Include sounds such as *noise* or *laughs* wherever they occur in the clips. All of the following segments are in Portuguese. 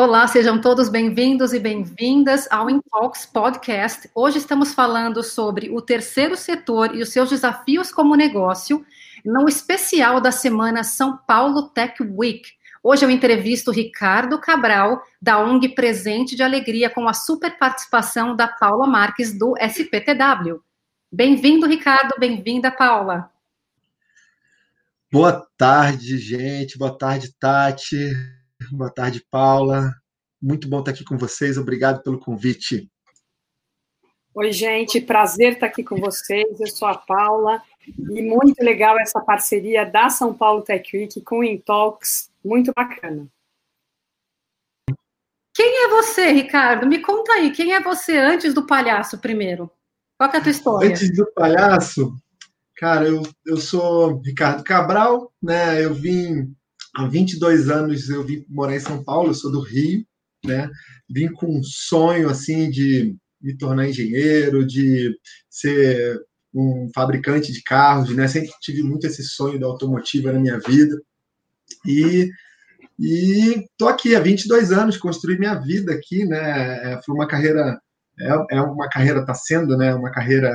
Olá, sejam todos bem-vindos e bem-vindas ao Intalks Podcast. Hoje estamos falando sobre o terceiro setor e os seus desafios como negócio, no especial da semana São Paulo Tech Week. Hoje eu entrevisto Ricardo Cabral, da ONG Presente de Alegria, com a super participação da Paula Marques, do SPTW. Bem-vindo, Ricardo, bem-vinda, Paula. Boa tarde, gente. Boa tarde, Tati. Boa tarde, Paula. Muito bom estar aqui com vocês. Obrigado pelo convite. Oi, gente. Prazer estar aqui com vocês. Eu sou a Paula e muito legal essa parceria da São Paulo Tech Week com o Intalks. Muito bacana. Quem é você, Ricardo? Me conta aí. Quem é você antes do palhaço, primeiro? Qual é a tua história? Antes do palhaço, cara, eu, eu sou Ricardo Cabral, né? Eu vim há 22 anos eu vim morar em São Paulo, sou do Rio, né? Vim com um sonho assim de me tornar engenheiro, de ser um fabricante de carros, né? Sempre tive muito esse sonho da automotiva na minha vida. E e tô aqui há 22 anos, construí minha vida aqui, né? É, foi uma carreira é, é uma carreira tá sendo, né? Uma carreira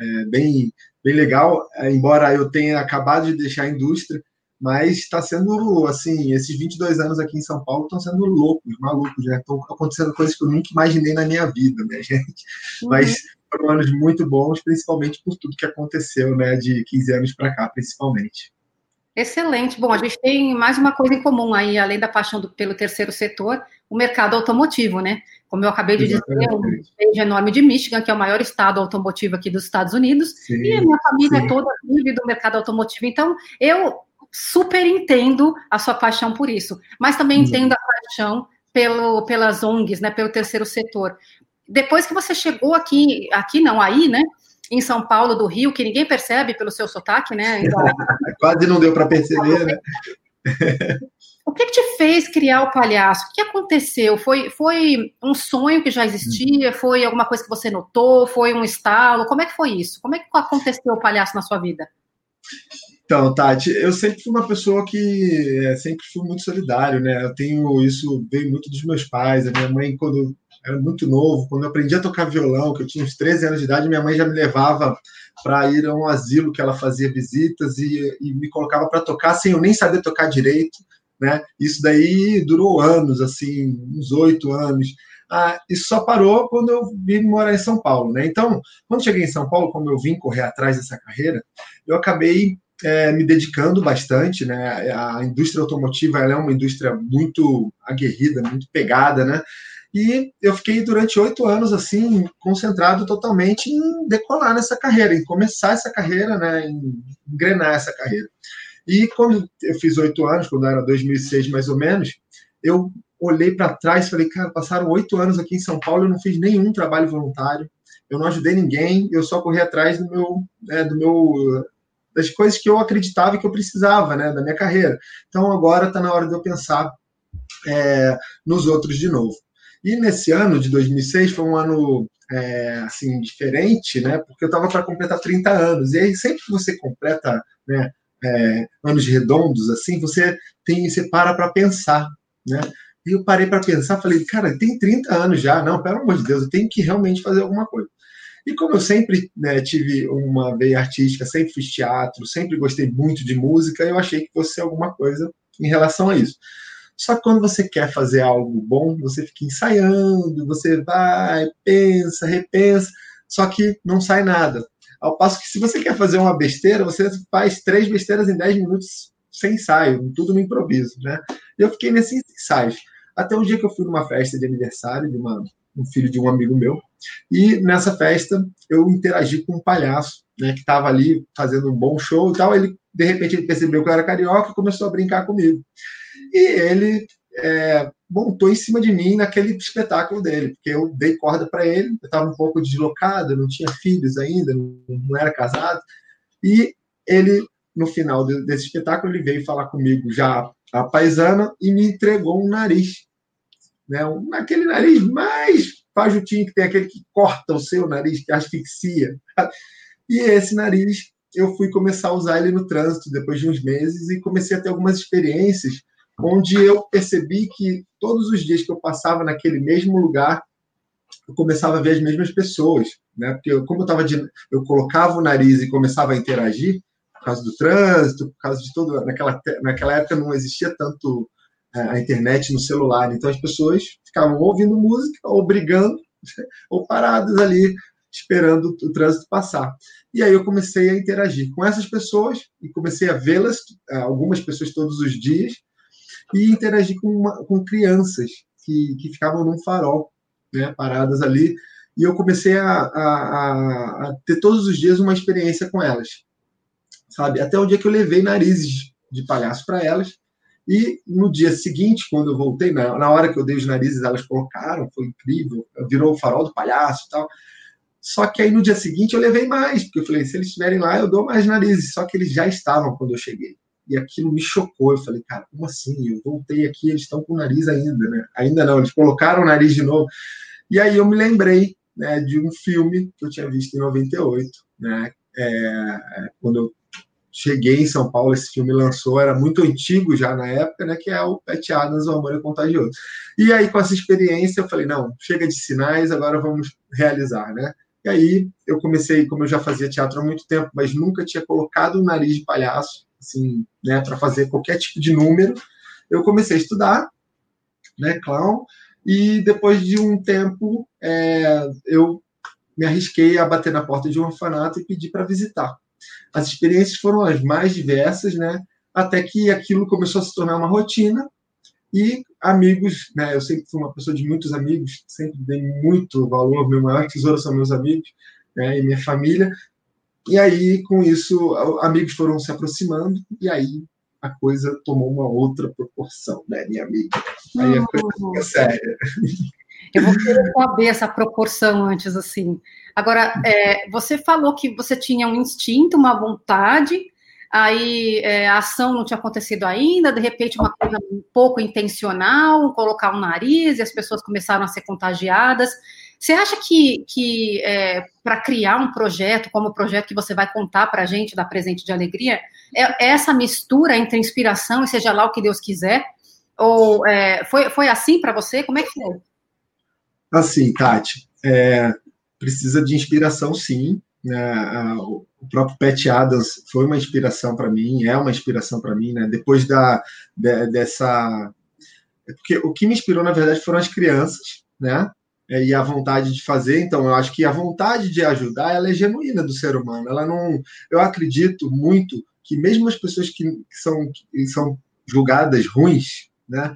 é, bem bem legal, embora eu tenha acabado de deixar a indústria, mas está sendo, assim, esses 22 anos aqui em São Paulo estão sendo loucos, malucos, né? Estão acontecendo coisas que eu nunca imaginei na minha vida, né, *laughs* gente? Uhum. Mas foram anos muito bons, principalmente por tudo que aconteceu, né, de 15 anos para cá, principalmente. Excelente. Bom, a gente tem mais uma coisa em comum aí, além da paixão do, pelo terceiro setor, o mercado automotivo, né? Como eu acabei de Exatamente. dizer, um estado enorme de Michigan, que é o maior estado automotivo aqui dos Estados Unidos, sim, e a minha família sim. toda vive do mercado automotivo. Então, eu super entendo a sua paixão por isso, mas também uhum. entendo a paixão pelo, pelas ONGs, né, pelo terceiro setor. Depois que você chegou aqui, aqui não, aí, né, em São Paulo do Rio, que ninguém percebe pelo seu sotaque, né? *laughs* Então, Quase não deu para perceber, né? O que, que, te fez criar o palhaço? O que aconteceu? Foi, foi um sonho que já existia? Foi alguma coisa que você notou? Foi um estalo? Como é que foi isso? Como é que aconteceu o palhaço na sua vida? Então, Tati, eu sempre fui uma pessoa que é, sempre fui muito solidário, né? Eu tenho isso, veio muito dos meus pais. A minha mãe, quando era muito novo, quando eu aprendi a tocar violão, que eu tinha uns 13 anos de idade, minha mãe já me levava para ir a um asilo que ela fazia visitas e, e me colocava para tocar sem eu nem saber tocar direito, né? Isso daí durou anos, assim, uns oito anos. Ah, isso só parou quando eu vim morar em São Paulo, né? Então, quando cheguei em São Paulo, como eu vim correr atrás dessa carreira, eu acabei é, me dedicando bastante, né? A indústria automotiva é uma indústria muito aguerrida, muito pegada, né? E eu fiquei durante oito anos assim concentrado totalmente em decolar nessa carreira, em começar essa carreira, né? Em engrenar essa carreira. E quando eu fiz oito anos, quando era 2006 mais ou menos, eu olhei para trás e falei, cara, passaram oito anos aqui em São Paulo, eu não fiz nenhum trabalho voluntário, eu não ajudei ninguém, eu só corri atrás do meu, né, do meu das coisas que eu acreditava que eu precisava, né, da minha carreira. Então agora está na hora de eu pensar é, nos outros de novo. E nesse ano de 2006 foi um ano é, assim diferente, né, porque eu estava para completar 30 anos. E aí sempre que você completa, né, é, anos redondos assim, você tem, você para para pensar, né? E eu parei para pensar, falei, cara, tem 30 anos já, não, pelo amor de Deus, eu tenho que realmente fazer alguma coisa. E como eu sempre né, tive uma veia artística, sempre fiz teatro, sempre gostei muito de música, eu achei que fosse alguma coisa em relação a isso. Só que quando você quer fazer algo bom, você fica ensaiando, você vai, pensa, repensa, só que não sai nada. Ao passo que se você quer fazer uma besteira, você faz três besteiras em dez minutos sem ensaio, tudo no improviso, né? Eu fiquei nesses ensaios. Até o dia que eu fui numa festa de aniversário de uma um filho de um amigo meu. E nessa festa eu interagi com um palhaço, né, que estava ali fazendo um bom show e tal. Ele, de repente, ele percebeu que eu era carioca e começou a brincar comigo. E ele é, montou em cima de mim naquele espetáculo dele, porque eu dei corda para ele, eu estava um pouco deslocado, não tinha filhos ainda, não, era casado. E ele, no final desse espetáculo, ele veio falar comigo já a paisana e me entregou um nariz né? Aquele nariz mais pajutinho que tem aquele que corta o seu nariz, que asfixia. E esse nariz eu fui começar a usar ele no trânsito depois de uns meses e comecei a ter algumas experiências onde eu percebi que todos os dias que eu passava naquele mesmo lugar, eu começava a ver as mesmas pessoas, né? Porque eu, como eu estava eu colocava o nariz e começava a interagir por causa do trânsito, por causa de tudo, naquela naquela época não existia tanto a internet no celular, então as pessoas ficavam ouvindo música ou brigando *laughs* ou paradas ali esperando o trânsito passar. E aí eu comecei a interagir com essas pessoas e comecei a vê-las, algumas pessoas todos os dias, e interagir com, uma, com crianças que, que ficavam num farol, né, paradas ali, e eu comecei a, a, a, ter todos os dias uma experiência com elas, sabe? Até o dia que eu levei narizes de palhaço para elas, e no dia seguinte, quando eu voltei, na, na hora que eu dei os narizes, elas colocaram, foi incrível, virou o farol do palhaço e tal. Só que aí no dia seguinte eu levei mais, porque eu falei, se eles estiverem lá, eu dou mais narizes. Só que eles já estavam quando eu cheguei. E aquilo me chocou. Eu falei, cara, como assim? Eu voltei aqui, eles estão com o nariz ainda, né? Ainda não, eles colocaram o nariz de novo. E aí eu me lembrei né, de um filme que eu tinha visto em 98, né? É, quando eu cheguei em São Paulo, esse filme lançou, era muito antigo já na época, né? Que é o Pet Adams, O Amor é Contagioso. E aí, com essa experiência, eu falei, não, chega de sinais, agora vamos realizar, né? E aí eu comecei, como eu já fazia teatro há muito tempo, mas nunca tinha colocado o nariz de palhaço, assim, né, para fazer qualquer tipo de número. Eu comecei a estudar, né, clown, e depois de um tempo é, eu me arrisquei a bater na porta de um orfanato e pedir para visitar. As experiências foram as mais diversas, né? Até que aquilo começou a se tornar uma rotina e amigos, né? Eu sempre fui uma pessoa de muitos amigos, sempre dei muito valor, meu maior tesouro são meus amigos, né? E minha família. E aí, com isso, amigos foram se aproximando, e aí a coisa tomou uma outra proporção, né, minha amiga? Aí a coisa fica séria. Eu vou querer saber essa proporção antes, assim. Agora, é, você falou que você tinha um instinto, uma vontade, aí é, a ação não tinha acontecido ainda, de repente uma coisa um pouco intencional, colocar o um nariz e as pessoas começaram a ser contagiadas. Você acha que, que é, para criar um projeto, como o projeto que você vai contar para a gente, da Presente de Alegria, é, é, essa mistura entre inspiração e seja lá o que Deus quiser? Ou é, foi, foi assim para você? Como é que foi? Assim, Tati, é, precisa de inspiração, sim. Né? O próprio Pat Adams foi uma inspiração para mim, é uma inspiração para mim. Né? Depois da, de, dessa. É porque o que me inspirou, na verdade, foram as crianças, né? é, e a vontade de fazer. Então, eu acho que a vontade de ajudar ela é genuína do ser humano. Ela não, eu acredito muito que mesmo as pessoas que, são que são julgadas ruins, né?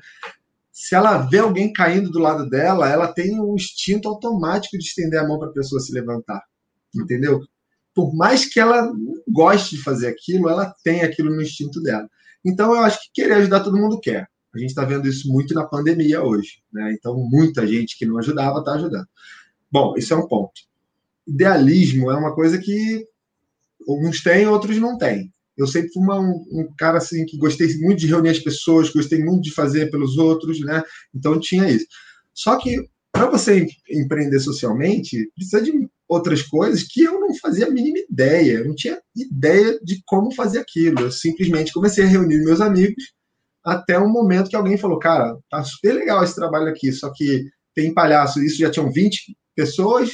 Se ela vê alguém caindo do lado dela, ela tem um instinto automático de estender a mão para a pessoa se levantar, entendeu? Por mais que ela goste de fazer aquilo, ela tem aquilo no instinto dela. Então, eu acho que querer ajudar todo mundo quer. A gente está vendo isso muito na pandemia hoje. Né? Então, muita gente que não ajudava está ajudando. Bom, isso é um ponto. Idealismo é uma coisa que alguns têm, outros não têm. Eu sempre fui uma, um, um, cara assim que gostei muito de reunir as pessoas, gostei muito de fazer pelos outros, né? Então tinha isso. Só que para você empreender socialmente, precisa de outras coisas que eu não fazia a mínima ideia. Eu não tinha ideia de como fazer aquilo. Eu simplesmente comecei a reunir meus amigos até um momento que alguém falou, cara, tá super legal esse trabalho aqui, só que tem palhaço, isso já tinham 20 pessoas,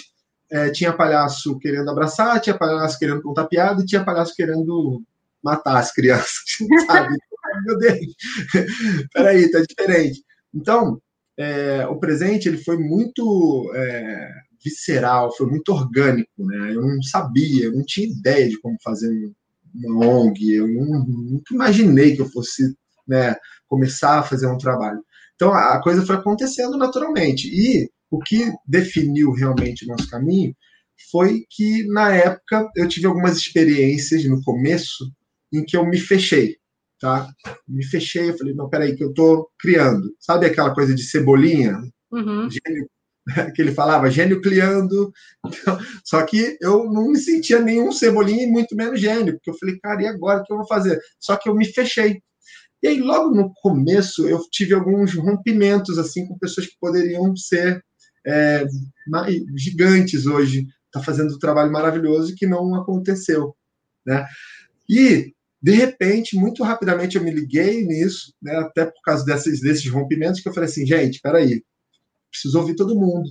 é, tinha palhaço querendo abraçar, tinha palhaço querendo contar piada e tinha palhaço querendo matar as crianças, *laughs* sabe? Meu Deus, peraí, tá diferente. Então, é, o presente ele foi muito é, visceral, foi muito orgânico, né? Eu não sabia, eu não tinha ideia de como fazer uma ONG, eu não, nunca imaginei que eu fosse né, começar a fazer um trabalho. Então a coisa foi acontecendo naturalmente. E o que definiu realmente o nosso caminho foi que, na época, eu tive algumas experiências no começo em que eu me fechei. Tá? Me fechei, eu falei, não, peraí, que eu estou criando. Sabe aquela coisa de cebolinha? Uhum. Gênio, *laughs* que ele falava, gênio criando. Então, só que eu não me sentia nenhum cebolinha e muito menos gênio, porque eu falei, cara, e agora o que eu vou fazer? Só que eu me fechei. E aí, logo no começo, eu tive alguns rompimentos assim com pessoas que poderiam ser é, gigantes hoje, está fazendo um trabalho maravilhoso que não aconteceu. Né? E De repente, muito rapidamente, eu me liguei nisso, né, até por causa desses, desses rompimentos, que eu falei assim, gente, peraí, preciso ouvir todo mundo.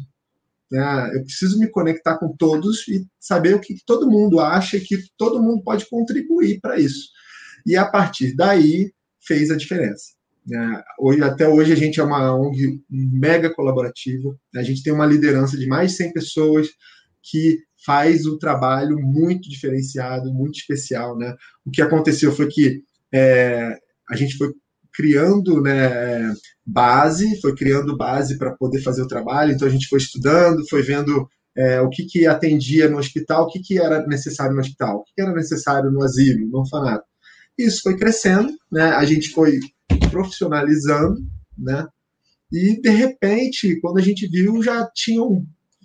Né? Eu preciso me conectar com todos e saber o que todo mundo acha que todo mundo pode contribuir para isso. E a partir daí fez a diferença. Né? Hoje, até hoje a gente é uma ONG mega colaborativa, a gente tem uma liderança de mais de 100 pessoas que faz um trabalho muito diferenciado, muito especial. Né? O que aconteceu foi que é, a gente foi criando né, base, foi criando base para poder fazer o trabalho, então a gente foi estudando, foi vendo é, o que, que atendia no hospital, o que, que era necessário no hospital, o que, que era necessário no asilo, no orfanato. Isso foi crescendo, né, a gente foi profissionalizando, né, e de repente, quando a gente viu, já tinha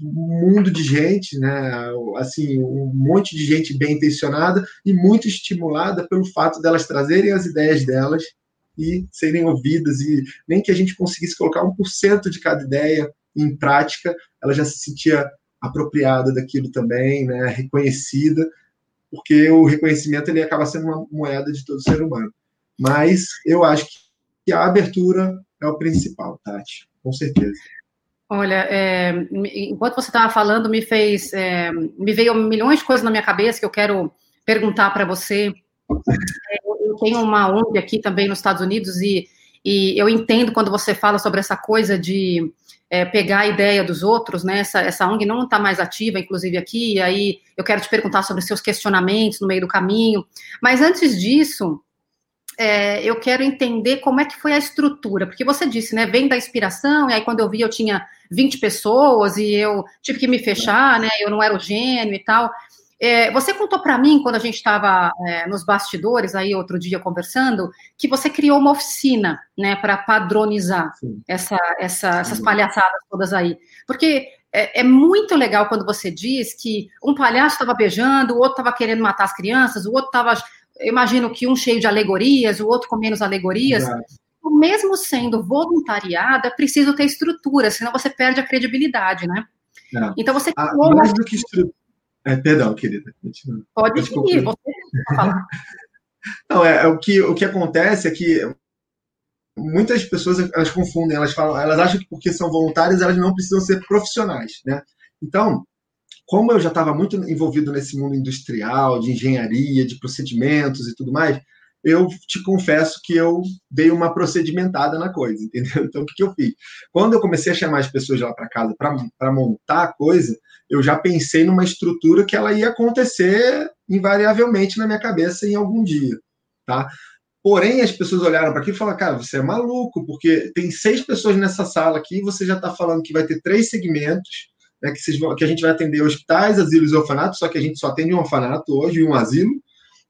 um mundo de gente, né? Assim, um monte de gente bem intencionada e muito estimulada pelo fato delas trazerem as ideias delas e serem ouvidas, e nem que a gente conseguisse colocar 1% de cada ideia em prática, ela já se sentia apropriada daquilo também, né, reconhecida, porque o reconhecimento ele acaba sendo uma moeda de todo ser humano. Mas eu acho que a abertura é o principal, Tati, com certeza. Olha, é, enquanto você estava falando, me fez, é, me veio milhões de coisas na minha cabeça que eu quero perguntar para você. É, eu tenho uma ONG aqui também nos Estados Unidos e, e eu entendo quando você fala sobre essa coisa de é, pegar a ideia dos outros, né? Essa, essa ONG não está mais ativa, inclusive aqui, e aí eu quero te perguntar sobre seus questionamentos no meio do caminho. Mas antes disso, é, eu quero entender como é que foi a estrutura, porque você disse, né? Vem da inspiração, e aí quando eu vi eu tinha 20 pessoas e eu tive que me fechar, né? Eu não era o gênio e tal. É, você contou para mim, quando a gente estava é, nos bastidores, aí outro dia conversando, que você criou uma oficina, né, para padronizar essa, essa, essas palhaçadas todas aí. Porque é, é, muito legal quando você diz que um palhaço estava beijando, o outro estava querendo matar as crianças, o outro estava. Imagino que um cheio de alegorias, o outro com menos alegorias. Então, mesmo sendo voluntariada, é preciso ter estrutura, senão você perde a credibilidade, né? É. Então você ah, mais do que estrutura é, perdão, querida. Pode seguir, você falar. *laughs* Não, é, é, o, que, o que acontece é que muitas pessoas elas confundem, elas falam, elas acham que porque são voluntárias elas não precisam ser profissionais, né? Então, como eu já estava muito envolvido nesse mundo industrial, de engenharia, de procedimentos e tudo mais, eu te confesso que eu dei uma procedimentada na coisa, *laughs* entendeu? Então, o que, eu fiz? Quando eu comecei a chamar as pessoas lá para casa para montar a coisa, eu já pensei numa estrutura que ela ia acontecer invariavelmente na minha cabeça em algum dia, tá? Porém, as pessoas olharam para aqui e falaram, cara, você é maluco, porque tem seis pessoas nessa sala aqui você já está falando que vai ter três segmentos, né, que, vão, que, a gente vai atender hospitais, asilos e orfanatos, só que a gente só atende um orfanato hoje e um asilo,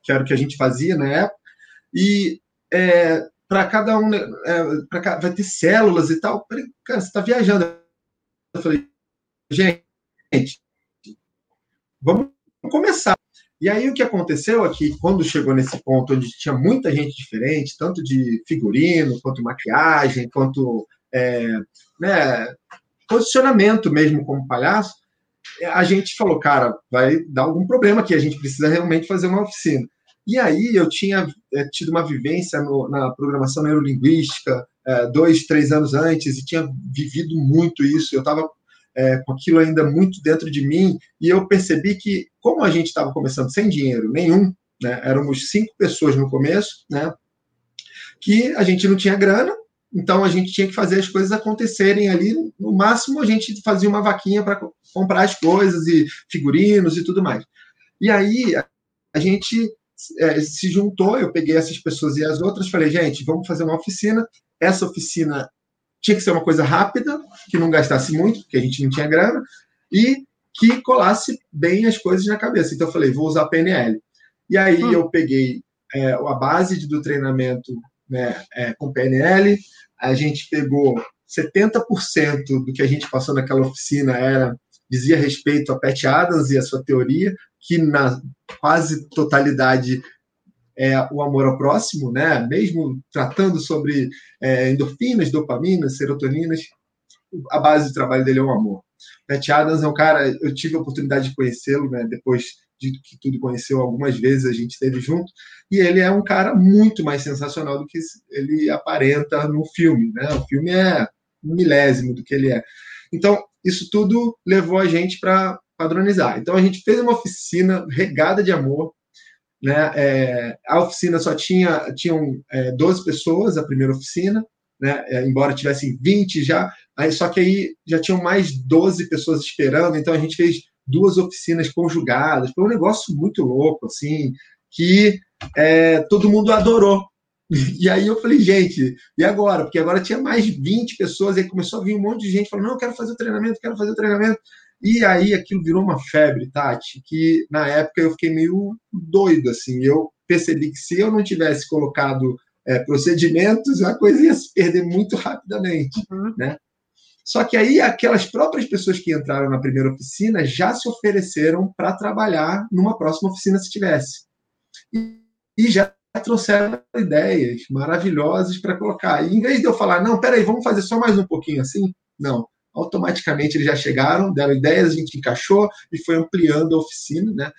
que era o que a gente fazia na época, e é, para cada um, é, pra, vai ter células e tal. Cara, você está viajando. Eu falei, gente, gente, vamos começar. E aí o que aconteceu é que quando chegou nesse ponto onde tinha muita gente diferente, tanto de figurino, quanto maquiagem, quanto é, né, posicionamento mesmo como palhaço, a gente falou, cara, vai dar algum problema aqui, a gente precisa realmente fazer uma oficina. E aí eu tinha é, tido uma vivência no, na programação neurolinguística é, dois, três anos antes e tinha vivido muito isso. Eu estava é, com aquilo ainda muito dentro de mim, e eu percebi que, como a gente estava começando sem dinheiro nenhum, né, éramos cinco pessoas no começo, né, que a gente não tinha grana, então a gente tinha que fazer as coisas acontecerem ali. No máximo, a gente fazia uma vaquinha para comprar as coisas e figurinos e tudo mais. E aí a gente é, se juntou, eu peguei essas pessoas e as outras, falei, gente, vamos fazer uma oficina. Essa oficina tinha que ser uma coisa rápida, que não gastasse muito, porque a gente não tinha grana, e que colasse bem as coisas na cabeça. Então eu falei, vou usar PNL. E aí hum. eu peguei é, a base do treinamento né, é, com PNL, a gente pegou 70% do que a gente passou naquela oficina era dizia respeito a Pat Adams e a sua teoria, que na quase totalidade é, o amor ao próximo, né? mesmo tratando sobre é, endorfinas, dopaminas, serotoninas, a base do trabalho dele é o amor. Pat Adams é um cara, eu tive a oportunidade de conhecê-lo, né? depois de que tudo conheceu algumas vezes, a gente esteve junto, e ele é um cara muito mais sensacional do que ele aparenta no filme, né? O filme é um milésimo do que ele é. Então, isso tudo levou a gente para padronizar. Então, a gente fez uma oficina regada de amor, né? É, a oficina só tinha tinham é, 12 pessoas, a primeira oficina, né? É, embora tivessem 20 já, aí, só que aí já tinham mais 12 pessoas esperando, então a gente fez duas oficinas conjugadas, foi um negócio muito louco, assim, que é, todo mundo adorou. *laughs* E aí eu falei, gente, e agora? Porque agora tinha mais 20 pessoas, aí começou a vir um monte de gente falando, não, eu quero fazer o treinamento, quero fazer o treinamento. E aí aquilo virou uma febre, Tati, que na época eu fiquei meio doido, assim. Eu percebi que se eu não tivesse colocado é, procedimentos, a coisa ia se perder muito rapidamente, uhum. né? Só que aí aquelas próprias pessoas que entraram na primeira oficina já se ofereceram para trabalhar numa próxima oficina se tivesse. E, e já trouxeram ideias maravilhosas para colocar. E em vez de eu falar, não, peraí, vamos fazer só mais um pouquinho assim, não automaticamente eles já chegaram, deram ideias, a gente encaixou e foi ampliando a oficina, né?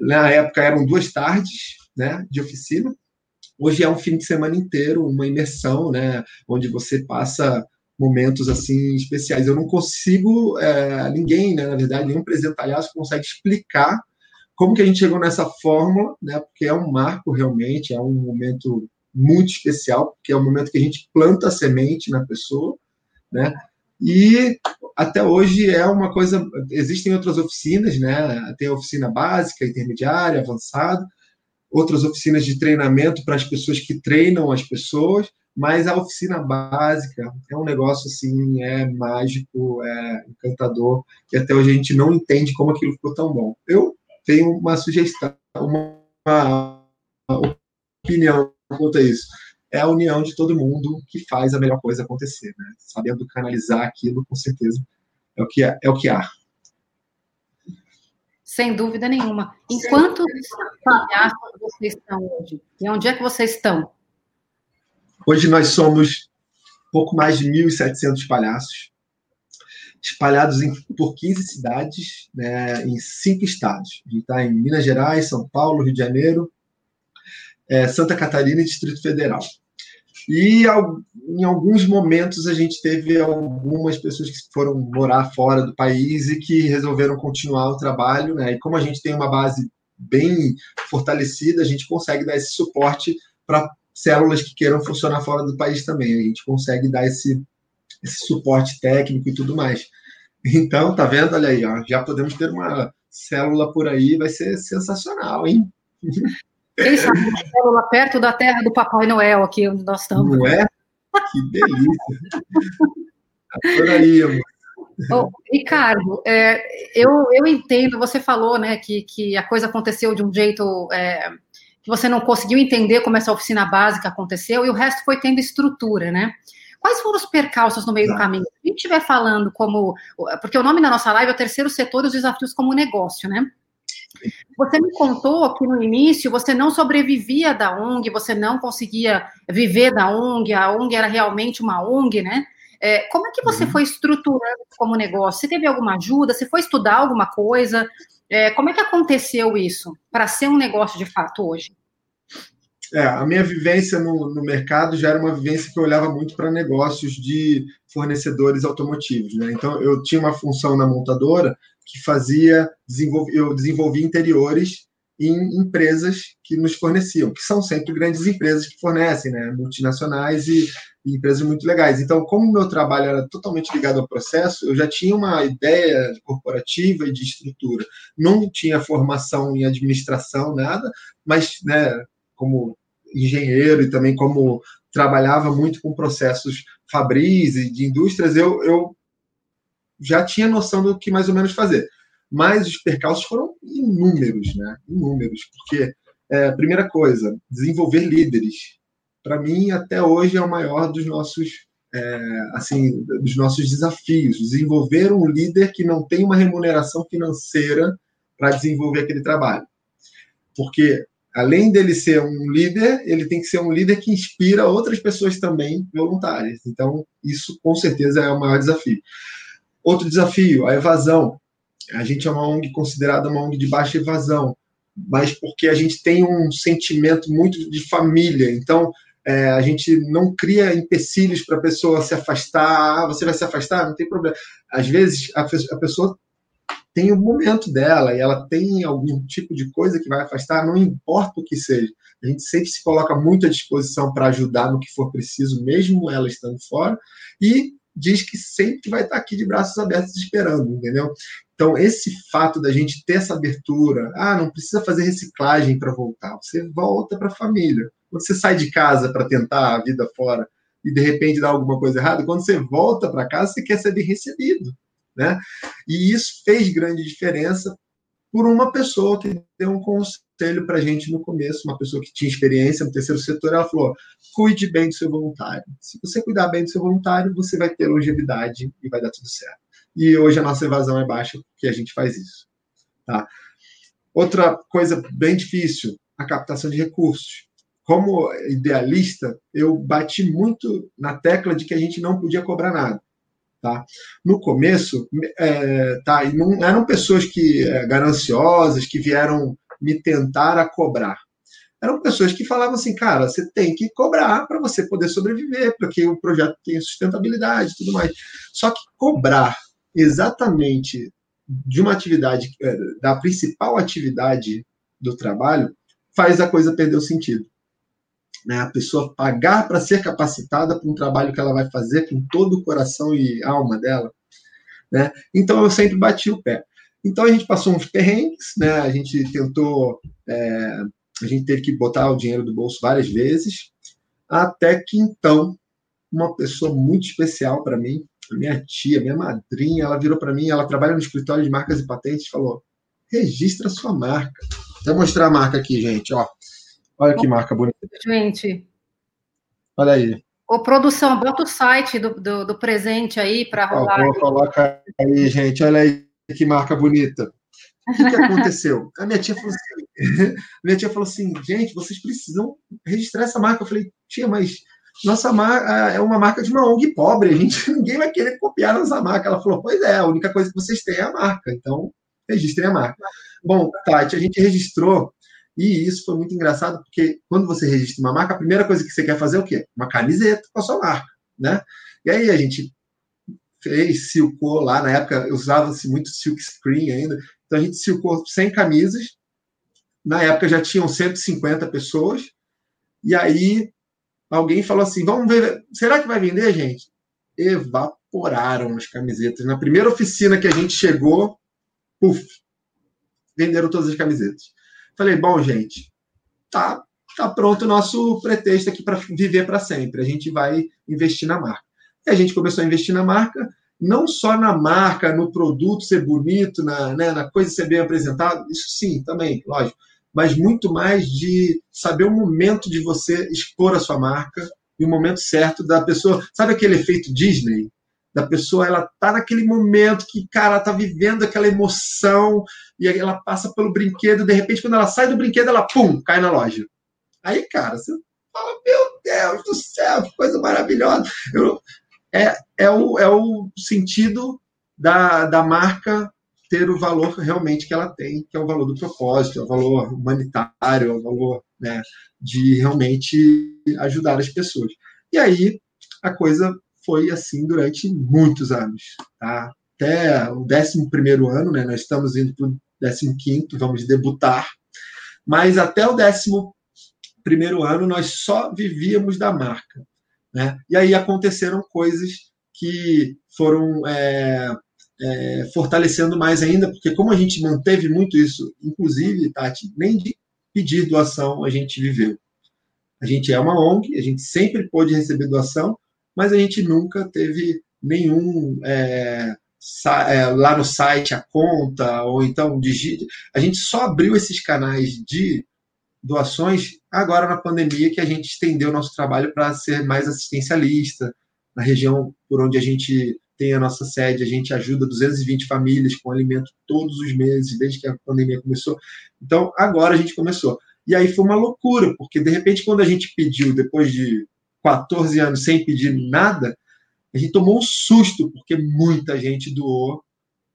Na época eram duas tardes, né, de oficina. Hoje é um fim de semana inteiro, uma imersão, né, onde você passa momentos assim especiais. Eu não consigo, é, ninguém, né, na verdade, nenhum presidente talhaço consegue explicar como que a gente chegou nessa fórmula, né, porque é um marco realmente, é um momento muito especial, porque é o momento que a gente planta a semente na pessoa, né, e até hoje é uma coisa. Existem outras oficinas, né? Tem a oficina básica, intermediária, avançada, outras oficinas de treinamento para as pessoas que treinam as pessoas, mas a oficina básica é um negócio assim, é mágico, é encantador, e até hoje a gente não entende como aquilo ficou tão bom. Eu tenho uma sugestão, uma, uma opinião quanto a isso é a união de todo mundo que faz a melhor coisa acontecer, né? Sabendo canalizar aquilo, com certeza, é o que, é, é o que há. Sem dúvida nenhuma. Em quantos palhaços vocês estão hoje? E onde é que vocês estão? Hoje nós somos pouco mais de 1.700 palhaços, espalhados em, por 15 cidades, né, em cinco estados. A gente está em Minas Gerais, São Paulo, Rio de Janeiro, é, Santa Catarina e Distrito Federal. E em alguns momentos a gente teve algumas pessoas que foram morar fora do país e que resolveram continuar o trabalho, né? E como a gente tem uma base bem fortalecida, a gente consegue dar esse suporte para células que queiram funcionar fora do país também. A gente consegue dar esse, esse suporte técnico e tudo mais. Então, tá vendo? Olha aí, ó, já podemos ter uma célula por aí, vai ser sensacional, hein? Quem sabe uma célula perto da terra do Papai Noel, aqui onde nós estamos. Não é? Que delícia! Por aí, amor. Oh, Ricardo, é, eu, eu entendo, você falou né, que, que a coisa aconteceu de um jeito é, que você não conseguiu entender como essa oficina básica aconteceu e o resto foi tendo estrutura, né? Quais foram os percalços no meio tá. do caminho? Se a gente estiver falando como. Porque o nome da nossa live é o terceiro setor e os desafios como negócio, né? Você me contou que no início você não sobrevivia da ONG, você não conseguia viver da ONG, a ONG era realmente uma ONG, né? É, como é que você uhum. foi estruturando como negócio? Você teve alguma ajuda? Você foi estudar alguma coisa? É, como é que aconteceu isso para ser um negócio de fato hoje? É, a minha vivência no, no, mercado já era uma vivência que eu olhava muito para negócios de fornecedores automotivos. Né? Então, eu tinha uma função na montadora que fazia, eu desenvolvia interiores em empresas que nos forneciam, que são sempre grandes empresas que fornecem, né? multinacionais e, e empresas muito legais. Então, como meu trabalho era totalmente ligado ao processo, eu já tinha uma ideia corporativa e de estrutura. Não tinha formação em administração, nada, mas né, como engenheiro e também como trabalhava muito com processos fabris e de indústrias, eu, eu já tinha noção do que mais ou menos fazer. Mas os percalços foram inúmeros, né? Inúmeros, porque, é, primeira coisa, desenvolver líderes. Para mim, até hoje, é o maior dos nossos, é, assim, dos nossos desafios. Desenvolver um líder que não tem uma remuneração financeira para desenvolver aquele trabalho. Porque além dele ser um líder, ele tem que ser um líder que inspira outras pessoas também voluntárias. Então, isso com certeza é o maior desafio. Outro desafio, a evasão. a gente é uma ONG considerada uma ONG de baixa evasão, mas porque a gente tem um sentimento muito de família. Então, é, a gente não cria empecilhos para a pessoa se afastar. Ah, você vai se afastar? Não tem problema. Às vezes, a, a pessoa tem o momento dela e ela tem algum tipo de coisa que vai afastar, não importa o que seja. A gente sempre se coloca muito à disposição para ajudar no que for preciso, mesmo ela estando fora, e diz que sempre vai estar aqui de braços abertos esperando, entendeu? Então, esse fato da gente ter essa abertura, ah, não precisa fazer reciclagem para voltar, você volta para a família. Quando você sai de casa para tentar a vida fora e de repente dá alguma coisa errada, quando você volta para casa, você quer ser bem recebido. Né? E isso fez grande diferença por uma pessoa que deu um conselho para a gente no começo, uma pessoa que tinha experiência no terceiro setor, ela falou: cuide bem do seu voluntário. Se você cuidar bem do seu voluntário, você vai ter longevidade e vai dar tudo certo. E hoje a nossa evasão é baixa porque a gente faz isso. Tá? Outra coisa bem difícil, a captação de recursos. Como idealista, eu bati muito na tecla de que a gente não podia cobrar nada. Tá? No começo, é, tá, e não eram pessoas que é, gananciosas que vieram me tentar a cobrar. Eram pessoas que falavam assim, cara, você tem que cobrar para você poder sobreviver, porque o projeto tem sustentabilidade e tudo mais. Só que cobrar exatamente de uma atividade, é, da principal atividade do trabalho, faz a coisa perder o sentido né? A pessoa pagar para ser capacitada para um trabalho que ela vai fazer com todo o coração e alma dela, né? Então eu sempre bati o pé. Então a gente passou uns perrengues, né? A gente tentou, é, a gente teve que botar o dinheiro do bolso várias vezes, até que então uma pessoa muito especial para mim, minha tia, minha madrinha, ela virou para mim, ela trabalha no escritório de marcas e patentes, falou: registra sua marca. Vou mostrar a marca aqui, gente, ó. Olha que marca bonita. Gente. Olha aí. Ô, produção, bota o site do, do, do presente aí para rolar. Coloca aí, gente. Olha aí que marca bonita. O que, que aconteceu? A minha tia falou assim, *laughs* minha tia falou assim, gente, vocês precisam registrar essa marca. Eu falei, tia, mas nossa marca é uma marca de uma ONG pobre, a gente, *laughs* ninguém vai querer copiar nossa marca. Ela falou, pois é, a única coisa que vocês têm é a marca, então registrem a marca. Bom, Tati, a gente registrou e isso foi muito engraçado, porque quando você registra uma marca, a primeira coisa que você quer fazer é o quê? Uma camiseta com a sua marca, né? E aí a gente fez, silcou lá, na época usava-se muito silk screen ainda, então a gente silcou 100 camisas, na época já tinham 150 pessoas, e aí alguém falou assim, vamos ver, será que vai vender, gente? Evaporaram as camisetas. Na primeira oficina que a gente chegou, puf, venderam todas as camisetas. Falei, bom, gente, tá, tá pronto o nosso pretexto aqui para viver para sempre. A gente vai investir na marca. E a gente começou a investir na marca, não só na marca, no produto ser bonito, na, né, na coisa ser bem apresentado, isso sim, também, lógico, mas muito mais de saber o momento de você expor a sua marca e o momento certo da pessoa. Sabe aquele efeito Disney? Da pessoa, ela tá naquele momento que, cara, ela tá vivendo aquela emoção e aí ela passa pelo brinquedo, de repente, quando ela sai do brinquedo, ela, pum, cai na loja. Aí, cara, você fala, meu Deus do céu, que coisa maravilhosa. Eu, é, é, o, é o sentido da, da marca ter o valor realmente que ela tem, que é o valor do propósito, é o valor humanitário, é o valor né, de realmente ajudar as pessoas. E aí a coisa foi assim durante muitos anos. Tá? Até o 11 ano, né? nós estamos indo para o 15, vamos debutar, mas até o 11 ano nós só vivíamos da marca. Né? E aí aconteceram coisas que foram é, é, fortalecendo mais ainda, porque como a gente manteve muito isso, inclusive, Tati, nem de pedir doação a gente viveu. A gente é uma ONG, a gente sempre pôde receber doação, mas a gente nunca teve nenhum é, é, lá no site a conta, ou então digite. A gente só abriu esses canais de doações agora na pandemia que a gente estendeu nosso trabalho para ser mais assistencialista. Na região por onde a gente tem a nossa sede, a gente ajuda 220 famílias com alimento todos os meses, desde que a pandemia começou. Então, agora a gente começou. E aí foi uma loucura, porque de repente, quando a gente pediu, depois de 14 anos sem pedir nada, a gente tomou um susto, porque muita gente doou,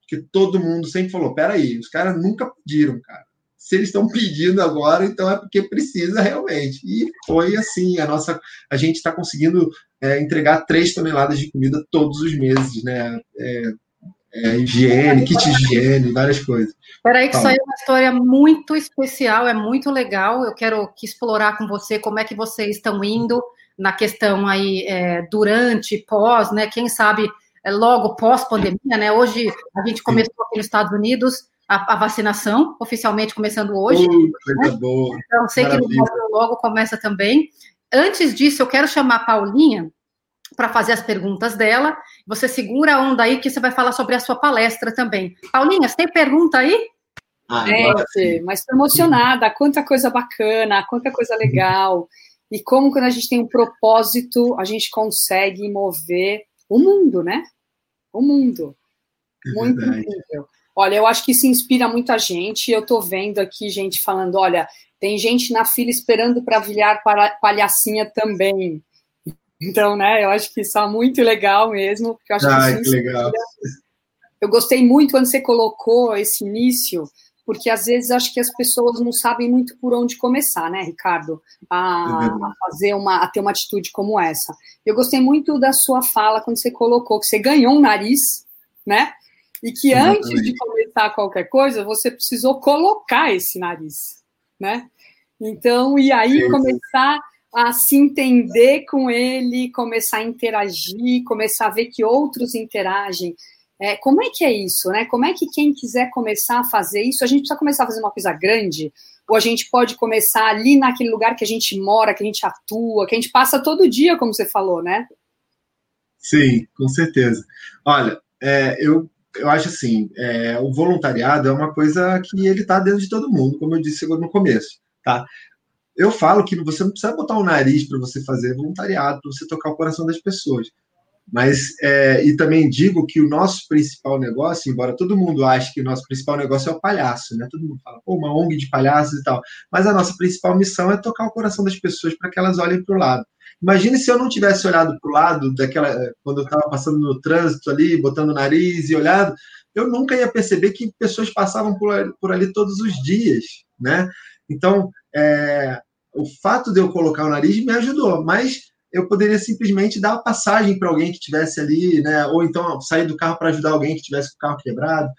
Porque todo mundo sempre falou: peraí, os caras nunca pediram, cara. Se eles estão pedindo agora, então é porque precisa realmente. E foi assim, a nossa, a gente está conseguindo é, entregar três toneladas de comida todos os meses, né? É, é, higiene, kit de higiene, várias coisas. Peraí, que isso aí é uma história muito especial, é muito legal. Eu quero que explorar com você como é que vocês estão indo na questão aí é, durante, pós, né? Quem sabe é, logo pós-pandemia, né? Hoje a gente começou aqui nos Estados Unidos a, a vacinação, oficialmente começando hoje. Uh, né? boa. Então, sei Maravilha. que no Brasil logo começa também. Antes disso, eu quero chamar a Paulinha para fazer as perguntas dela. Você segura a onda aí que você vai falar sobre a sua palestra também. Paulinha, você tem pergunta aí? Ah, é, mas estou emocionada. Quanta coisa bacana, quanta coisa legal. E como quando a gente tem um propósito, a gente consegue mover o mundo, né? O mundo. É Muito incrível. Olha, eu acho que isso inspira muita gente. Eu estou vendo aqui gente falando: olha, tem gente na fila esperando para vilhar palhacinha também. Então, né, eu acho que isso é muito legal mesmo. Eu acho Ai, que, que legal. Eu gostei muito quando você colocou esse início, porque às vezes acho que as pessoas não sabem muito por onde começar, né, Ricardo? A, é a fazer uma, a ter uma atitude como essa. Eu gostei muito da sua fala quando você colocou que você ganhou um nariz, né? E que Exatamente. antes de começar qualquer coisa, você precisou colocar esse nariz, né? Então, e aí Sim. começar a se entender com ele, começar a interagir, começar a ver que outros interagem. É, como é que é isso, né? Como é que quem quiser começar a fazer isso, a gente precisa começar a fazer uma coisa grande, ou a gente pode começar ali naquele lugar que a gente mora, que a gente atua, que a gente passa todo dia, como você falou, né? Sim, com certeza. Olha, é, eu, eu acho assim, é, o voluntariado é uma coisa que ele está dentro de todo mundo, como eu disse no começo, tá? Eu falo que você não precisa botar o nariz para você fazer voluntariado, para você tocar o coração das pessoas. Mas, é, e também digo que o nosso principal negócio, embora todo mundo ache que o nosso principal negócio é o palhaço, né? Todo mundo fala, pô, uma ONG de palhaços e tal. Mas a nossa principal missão é tocar o coração das pessoas para que elas olhem para o lado. Imagine se eu não tivesse olhado para o lado daquela, quando eu estava passando no trânsito ali, botando o nariz e olhado, eu nunca ia perceber que pessoas passavam por, por ali todos os dias, né? Então, é, o fato de eu colocar o nariz me ajudou, mas eu poderia simplesmente dar a passagem para alguém que tivesse ali, né? Ou então sair do carro para ajudar alguém que tivesse com o carro quebrado.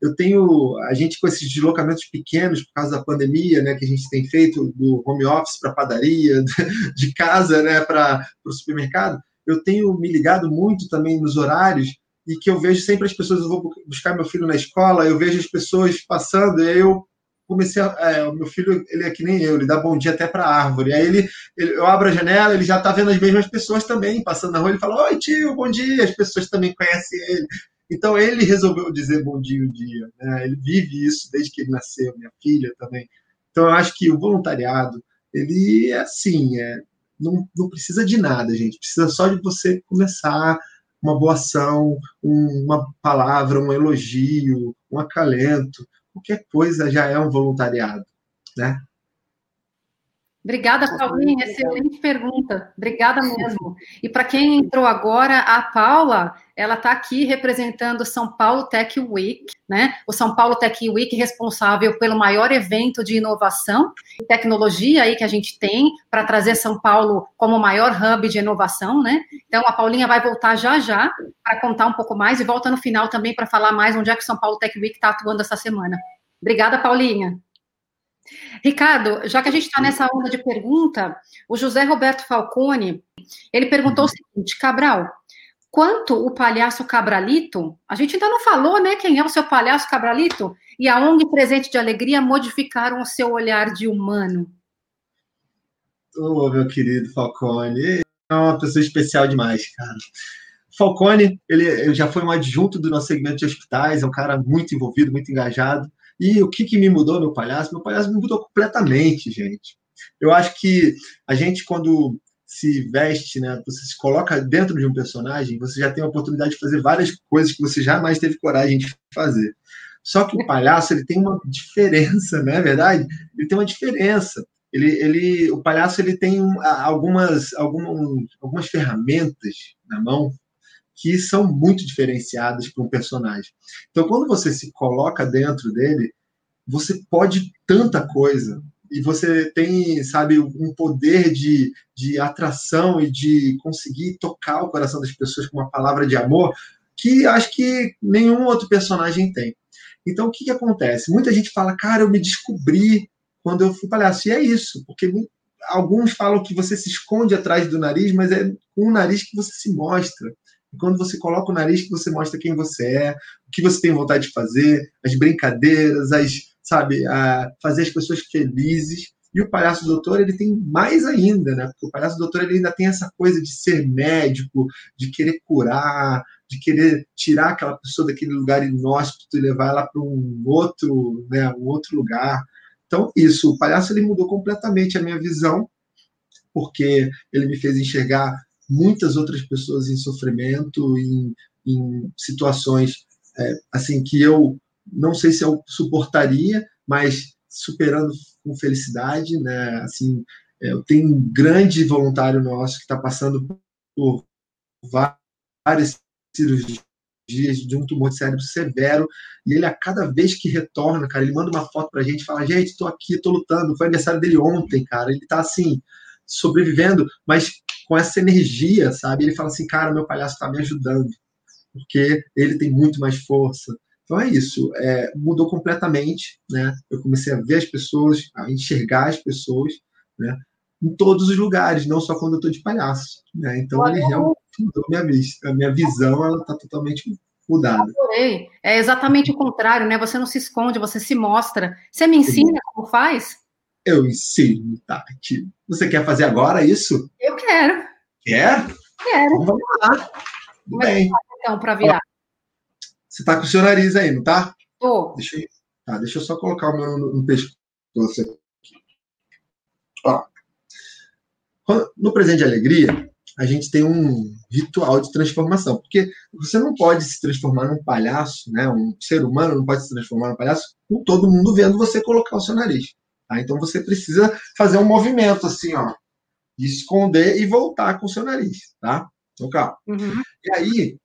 Eu tenho a gente com esses deslocamentos pequenos por causa da pandemia, né? Que a gente tem feito do home office para padaria, *laughs* de casa, né? Para o supermercado. Eu tenho me ligado muito também nos horários e que eu vejo sempre as pessoas. Eu vou buscar meu filho na escola, eu vejo as pessoas passando, e eu comecei a, é, o meu filho ele é que nem eu, ele dá bom dia até para árvore. Aí ele, ele, eu abro a janela, ele já está vendo as mesmas pessoas também passando na rua. Ele fala: Oi, tio, bom dia. As pessoas também conhecem ele. Então ele resolveu dizer bom dia um dia. Né? Ele vive isso desde que ele nasceu, minha filha também. Então eu acho que o voluntariado ele é assim, é, não, não precisa de nada, gente. Precisa só de você começar uma boa ação, um, uma palavra, um elogio, um acalento qualquer coisa já é um voluntariado, né? Obrigada, Paulinha. Excelente pergunta. Obrigada *laughs* mesmo. E para quem entrou agora, a Paula, ela está aqui representando o São Paulo Tech Week, né? O São Paulo Tech Week responsável pelo maior evento de inovação e tecnologia aí que a gente tem para trazer São Paulo como o maior hub de inovação, né? Então a Paulinha vai voltar já já para contar um pouco mais e volta no final também para falar mais onde é que o São Paulo Tech Week está atuando essa semana. Obrigada, Paulinha. Ricardo, já que a gente está nessa onda de pergunta, o José Roberto Falcone, ele perguntou o seguinte, Cabral, quanto o palhaço Cabralito, a gente ainda não falou, né, quem é o seu palhaço Cabralito, e a ONG Presente de Alegria modificaram o seu olhar de humano? Ô, oh, meu querido Falcone, é uma pessoa especial demais, cara. Falcone, ele, ele já foi um adjunto do nosso segmento de hospitais, é um cara muito envolvido, muito engajado, e o que, que me mudou meu palhaço? Meu palhaço me mudou completamente, gente. Eu acho que a gente, quando se veste, né, você se coloca dentro de um personagem, você já tem a oportunidade de fazer várias coisas que você jamais teve coragem de fazer. Só que o *laughs* palhaço ele tem uma diferença, não é verdade? Ele tem uma diferença. Ele, ele, o palhaço ele tem algumas, algumas, algumas ferramentas na mão que são muito diferenciadas para um personagem. Então, quando você se coloca dentro dele, você pode tanta coisa e você tem, sabe, um poder de, de atração e de conseguir tocar o coração das pessoas com uma palavra de amor que acho que nenhum outro personagem tem. Então, o que, que acontece? Muita gente fala, cara, eu me descobri quando eu fui palhaço. E é isso, porque alguns falam que você se esconde atrás do nariz, mas é com o nariz que você se mostra. E quando você coloca o nariz, que você mostra quem você é, o que você tem vontade de fazer, as brincadeiras, as sabe, a fazer as pessoas felizes. E o palhaço doutor, ele tem mais ainda, né? Porque o palhaço doutor, ele ainda tem essa coisa de ser médico, de querer curar, de querer tirar aquela pessoa daquele lugar inóspito e levar ela para um outro, né, um outro lugar. Então, isso, o palhaço ele mudou completamente a minha visão, porque ele me fez enxergar muitas outras pessoas em sofrimento, em, em situações é, assim que eu não sei se eu suportaria, mas superando com felicidade, né? Assim, é, eu tenho um grande voluntário nosso que está passando por várias cirurgias de um tumor de cérebro severo, e ele a cada vez que retorna, cara, ele manda uma foto pra gente, fala, gente, estou aqui, estou lutando, foi aniversário dele ontem, cara, ele está assim, sobrevivendo, mas com essa energia, sabe? Ele fala assim, cara, meu palhaço está me ajudando, porque ele tem muito mais força, então é isso, é, mudou completamente, né? Eu comecei a ver as pessoas, a enxergar as pessoas, né? Em todos os lugares, não só quando eu estou de palhaço, né? Então ele realmente mudou minha vista, a minha visão, ela está totalmente mudada. É exatamente o contrário, né? Você não se esconde, você se mostra. Você me ensina como faz? Eu ensino, Tati. Você quer fazer agora isso? Eu quero. Quer? Quero. Então, vamos lá. É Bem. então, para virar? Você tá com o seu nariz aí, não tá? Tô. Deixa eu, tá, deixa eu só colocar o meu no, no pescoço aqui. Ó. No presente de alegria, a gente tem um ritual de transformação, porque você não pode se transformar num palhaço, né? Um ser humano não pode se transformar num palhaço com todo mundo vendo você colocar o seu nariz. Tá? Então você precisa fazer um movimento assim, ó, de esconder e voltar com o seu nariz, tá? Então, calma. Uhum. E aí,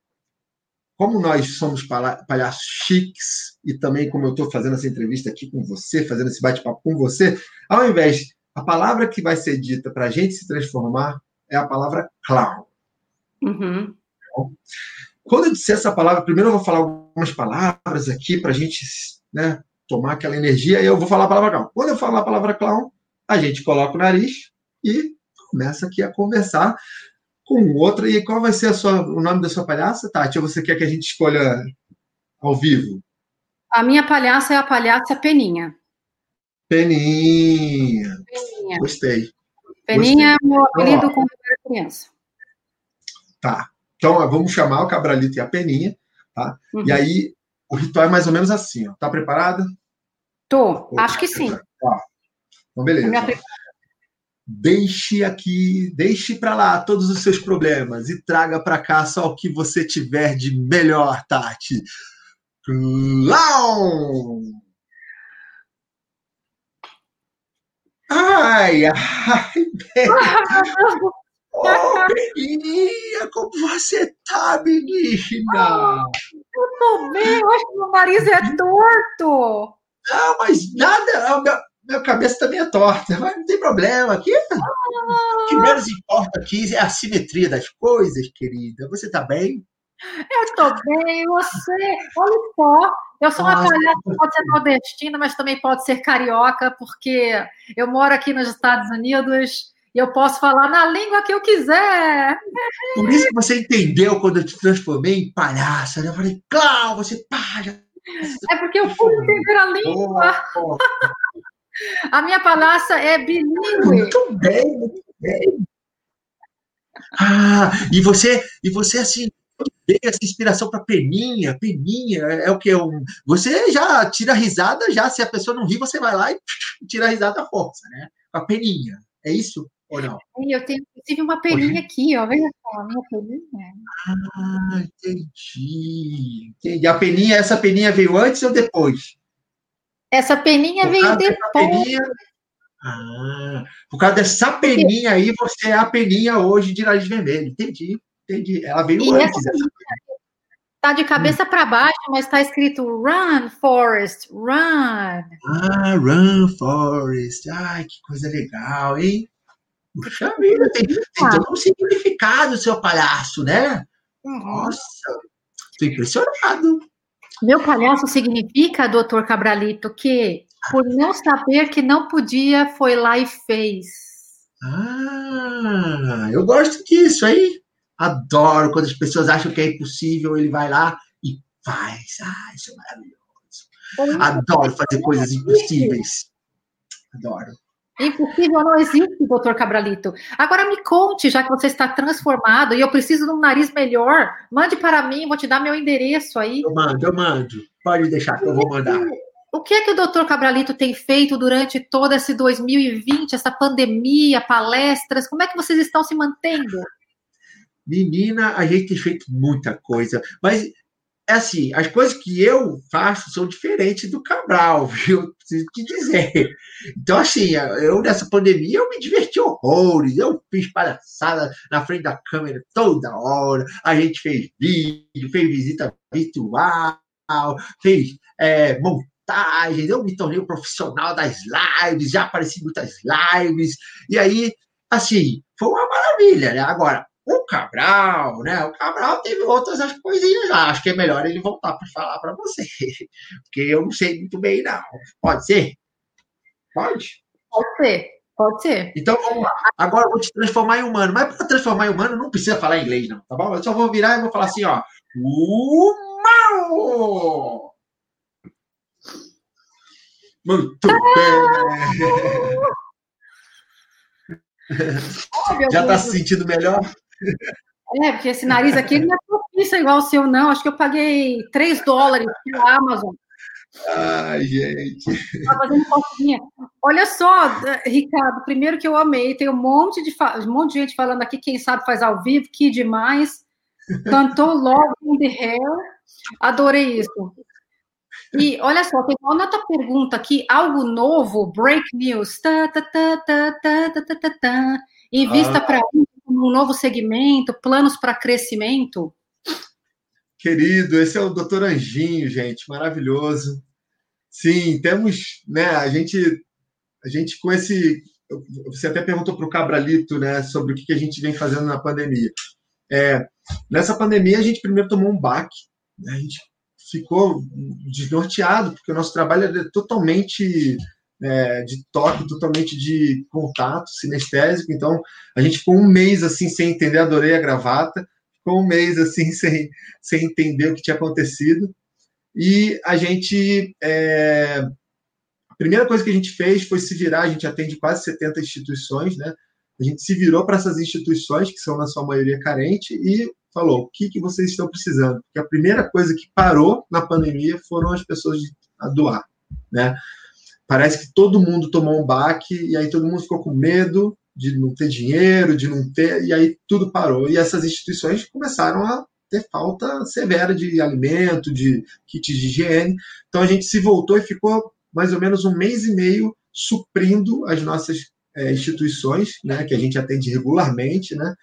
como nós somos palhaços chiques, e também como eu estou fazendo essa entrevista aqui com você, fazendo esse bate-papo com você, ao invés, a palavra que vai ser dita para a gente se transformar é a palavra clown. Uhum. Quando eu disser essa palavra, primeiro eu vou falar algumas palavras aqui para a gente né, tomar aquela energia, e eu vou falar a palavra clown. Quando eu falar a palavra clown, a gente coloca o nariz e começa aqui a conversar com outra. E qual vai ser sua, o nome da sua palhaça, Tati? Ou você quer que a gente escolha ao vivo? A minha palhaça é a palhaça Peninha. Peninha. Peninha. Gostei. Peninha Gostei. é meu apelido quando eu era criança. Tá. Então, vamos chamar o Cabralito e a Peninha, tá? Uhum. E aí, o ritual é mais ou menos assim, ó. Tá preparada? Tô, acho que sim. Tá. Então, beleza. Deixe aqui, deixe para lá todos os seus problemas e traga para cá só o que você tiver de melhor, Tati. Clown! Ai, *laughs* ai, Oh, *laughs* menina, como você tá, menina? *laughs* eu tô bem, eu acho que meu nariz é torto. Não, mas nada, minha cabeça também é torta, mas não tem problema. Aqui, o que menos importa aqui é a simetria das coisas, querida. Você tá bem? Eu estou bem, você? Olha só, eu sou uma palhaça que pode ser nordestina, mas também pode ser carioca, porque eu moro aqui nos Estados Unidos e eu posso falar na língua que eu quiser. Por isso que você entendeu quando eu te transformei em palhaça. Né? Eu falei, claro, você palha. É porque eu pude entender a língua. Oh, *laughs* oh. A minha palhaça é bilíngue. Muito bem, muito bem. Ah, e você, e você assim, veio essa inspiração para peninha, peninha, é o que um, você já tira risada, já se a pessoa não ri, você vai lá e tira a risada à força, né? Com a peninha. É isso ou não? Eu tenho inclusive uma peninha aqui, ó, veja só, a minha peninha. Ah, entendi. entendi. A peninha, essa peninha veio antes ou depois? Essa peninha por veio depois. Peninha... Ah, por causa dessa peninha aí, você é a peninha hoje de nariz vermelho. Entendi. entendi. Ela veio e antes. Essa... Tá de cabeça hum. para baixo, mas está escrito Run, Forest, Run. Ah, Run, Forest. Ai, que coisa legal, hein? Puxa vida, tem, tem todo um significado, seu palhaço, né? Uhum. Nossa, tô impressionado. Meu palhaço significa, doutor Cabralito, que por não saber que não podia, foi lá e fez. Ah, eu gosto disso aí. Adoro quando as pessoas acham que é impossível, ele vai lá e faz. Ah, isso é maravilhoso. Adoro fazer coisas impossíveis. Adoro. Impossível não existe, doutor Cabralito. Agora me conte, já que você está transformado e eu preciso de um nariz melhor, mande para mim, vou te dar meu endereço aí. Eu mando, eu mando. Pode deixar que eu vou mandar. O que é que o doutor Cabralito tem feito durante todo esse 2020, essa pandemia, palestras? Como é que vocês estão se mantendo? Menina, a gente tem feito muita coisa, mas é assim, as coisas que eu faço são diferentes do Cabral, *laughs* viu? Preciso te dizer. Então, assim, eu nessa pandemia eu me diverti horrores, eu fiz palhaçada na frente da câmera toda hora, a gente fez vídeo, fez visita virtual, fez é, montagens, eu me tornei um profissional das lives, já apareci em muitas lives, e aí, assim, foi uma maravilha, né? Agora, o Cabral, né? O Cabral teve outras coisinhas lá. Acho que é melhor ele voltar para falar para você. *laughs* Porque eu não sei muito bem, não. Pode ser? Pode? Pode ser. Pode ser. Então vamos lá. Agora eu vou te transformar em humano. Mas para transformar em humano não precisa falar inglês, não, tá bom? Eu só vou virar e vou falar assim, ó. Humano! Muito bem! *laughs* Oh, Já está se sentindo melhor? É, porque esse nariz aqui não é propício igual o seu, não. Acho que eu paguei 3 dólares pela Amazon. Ai, gente. Tá fazendo. Olha só, Ricardo, primeiro que eu amei, tem um monte de, um monte de gente falando aqui, quem sabe faz ao vivo, que demais. Cantou Love in the Hair. Adorei isso. E olha só, tem uma outra pergunta aqui, algo novo, break news. Tá, tá, tá, tá, tá, tá, tá, tá, Invista ah. para um novo segmento, planos para crescimento? Querido, esse é o doutor Anjinho, gente, maravilhoso. Sim, temos, né, a gente, a gente com esse, você até perguntou para o Cabralito, né, sobre o que a gente vem fazendo na pandemia. É, nessa pandemia, a gente primeiro tomou um baque, né, a gente ficou desnorteado, porque o nosso trabalho é totalmente é, de toque, totalmente de contato sinestésico. Então, a gente ficou um mês assim sem entender, adorei a gravata, ficou um mês assim *laughs* sem, sem entender o que tinha acontecido. E a gente. É, a primeira coisa que a gente fez foi se virar, a gente atende quase 70 instituições, né? A gente se virou para essas instituições, que são na sua maioria carente, e falou: o que, que vocês estão precisando? Porque a primeira coisa que parou na pandemia foram as pessoas a doar, né? Parece que todo mundo tomou um baque e aí todo mundo ficou com medo de não ter dinheiro, de não ter, e aí tudo parou. E essas instituições começaram a ter falta severa de alimento, de kits de higiene. Então a gente se voltou e ficou mais ou menos um mês e meio suprindo as nossas é, instituições, né, que a gente atende regularmente, né,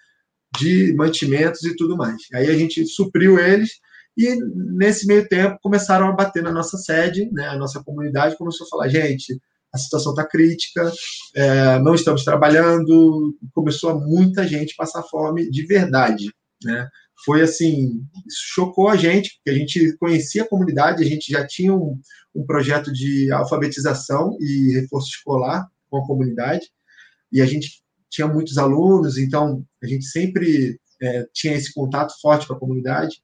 de mantimentos e tudo mais. Aí a gente supriu eles e nesse meio tempo começaram a bater na nossa sede, né, a nossa comunidade começou a falar: gente, a situação está crítica, é, não estamos trabalhando. Começou a muita gente passar fome de verdade. Né? Foi assim, chocou a gente, porque a gente conhecia a comunidade, a gente já tinha um, um projeto de alfabetização e reforço escolar com a comunidade, e a gente tinha muitos alunos, então a gente sempre é, tinha esse contato forte com a comunidade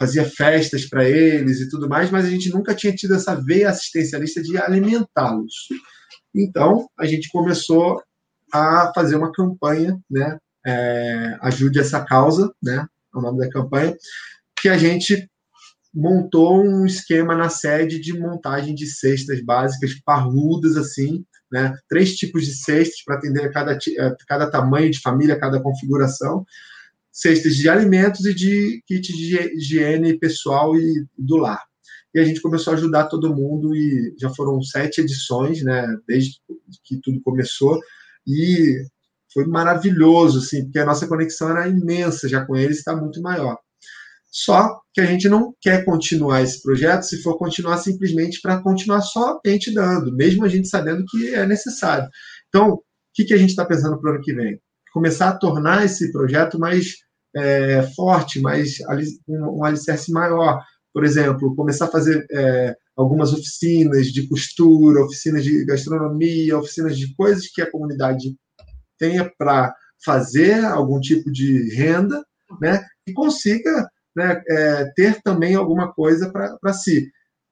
fazia festas para eles e tudo mais, mas a gente nunca tinha tido essa veia assistencialista de alimentá-los. Então, a gente começou a fazer uma campanha, né? É, ajude essa causa, né? É o nome da campanha, que a gente montou um esquema na sede de montagem de cestas básicas parrudas assim, né? Três tipos de cestas para atender cada cada tamanho de família, cada configuração cestas de alimentos e de kit de higiene pessoal e do lar. E a gente começou a ajudar todo mundo e já foram sete edições, né, desde que tudo começou. E foi maravilhoso, assim, porque a nossa conexão era imensa já com eles, está muito maior. Só que a gente não quer continuar esse projeto se for continuar simplesmente para continuar somente dando, mesmo a gente sabendo que é necessário. Então, o que, que a gente está pensando para o ano que vem? Começar a tornar esse projeto mais é, forte, mais um, um alicerce maior. Por exemplo, começar a fazer é, algumas oficinas de costura, oficinas de gastronomia, oficinas de coisas que a comunidade tenha para fazer algum tipo de renda, né, e consiga né, é, ter também alguma coisa para si.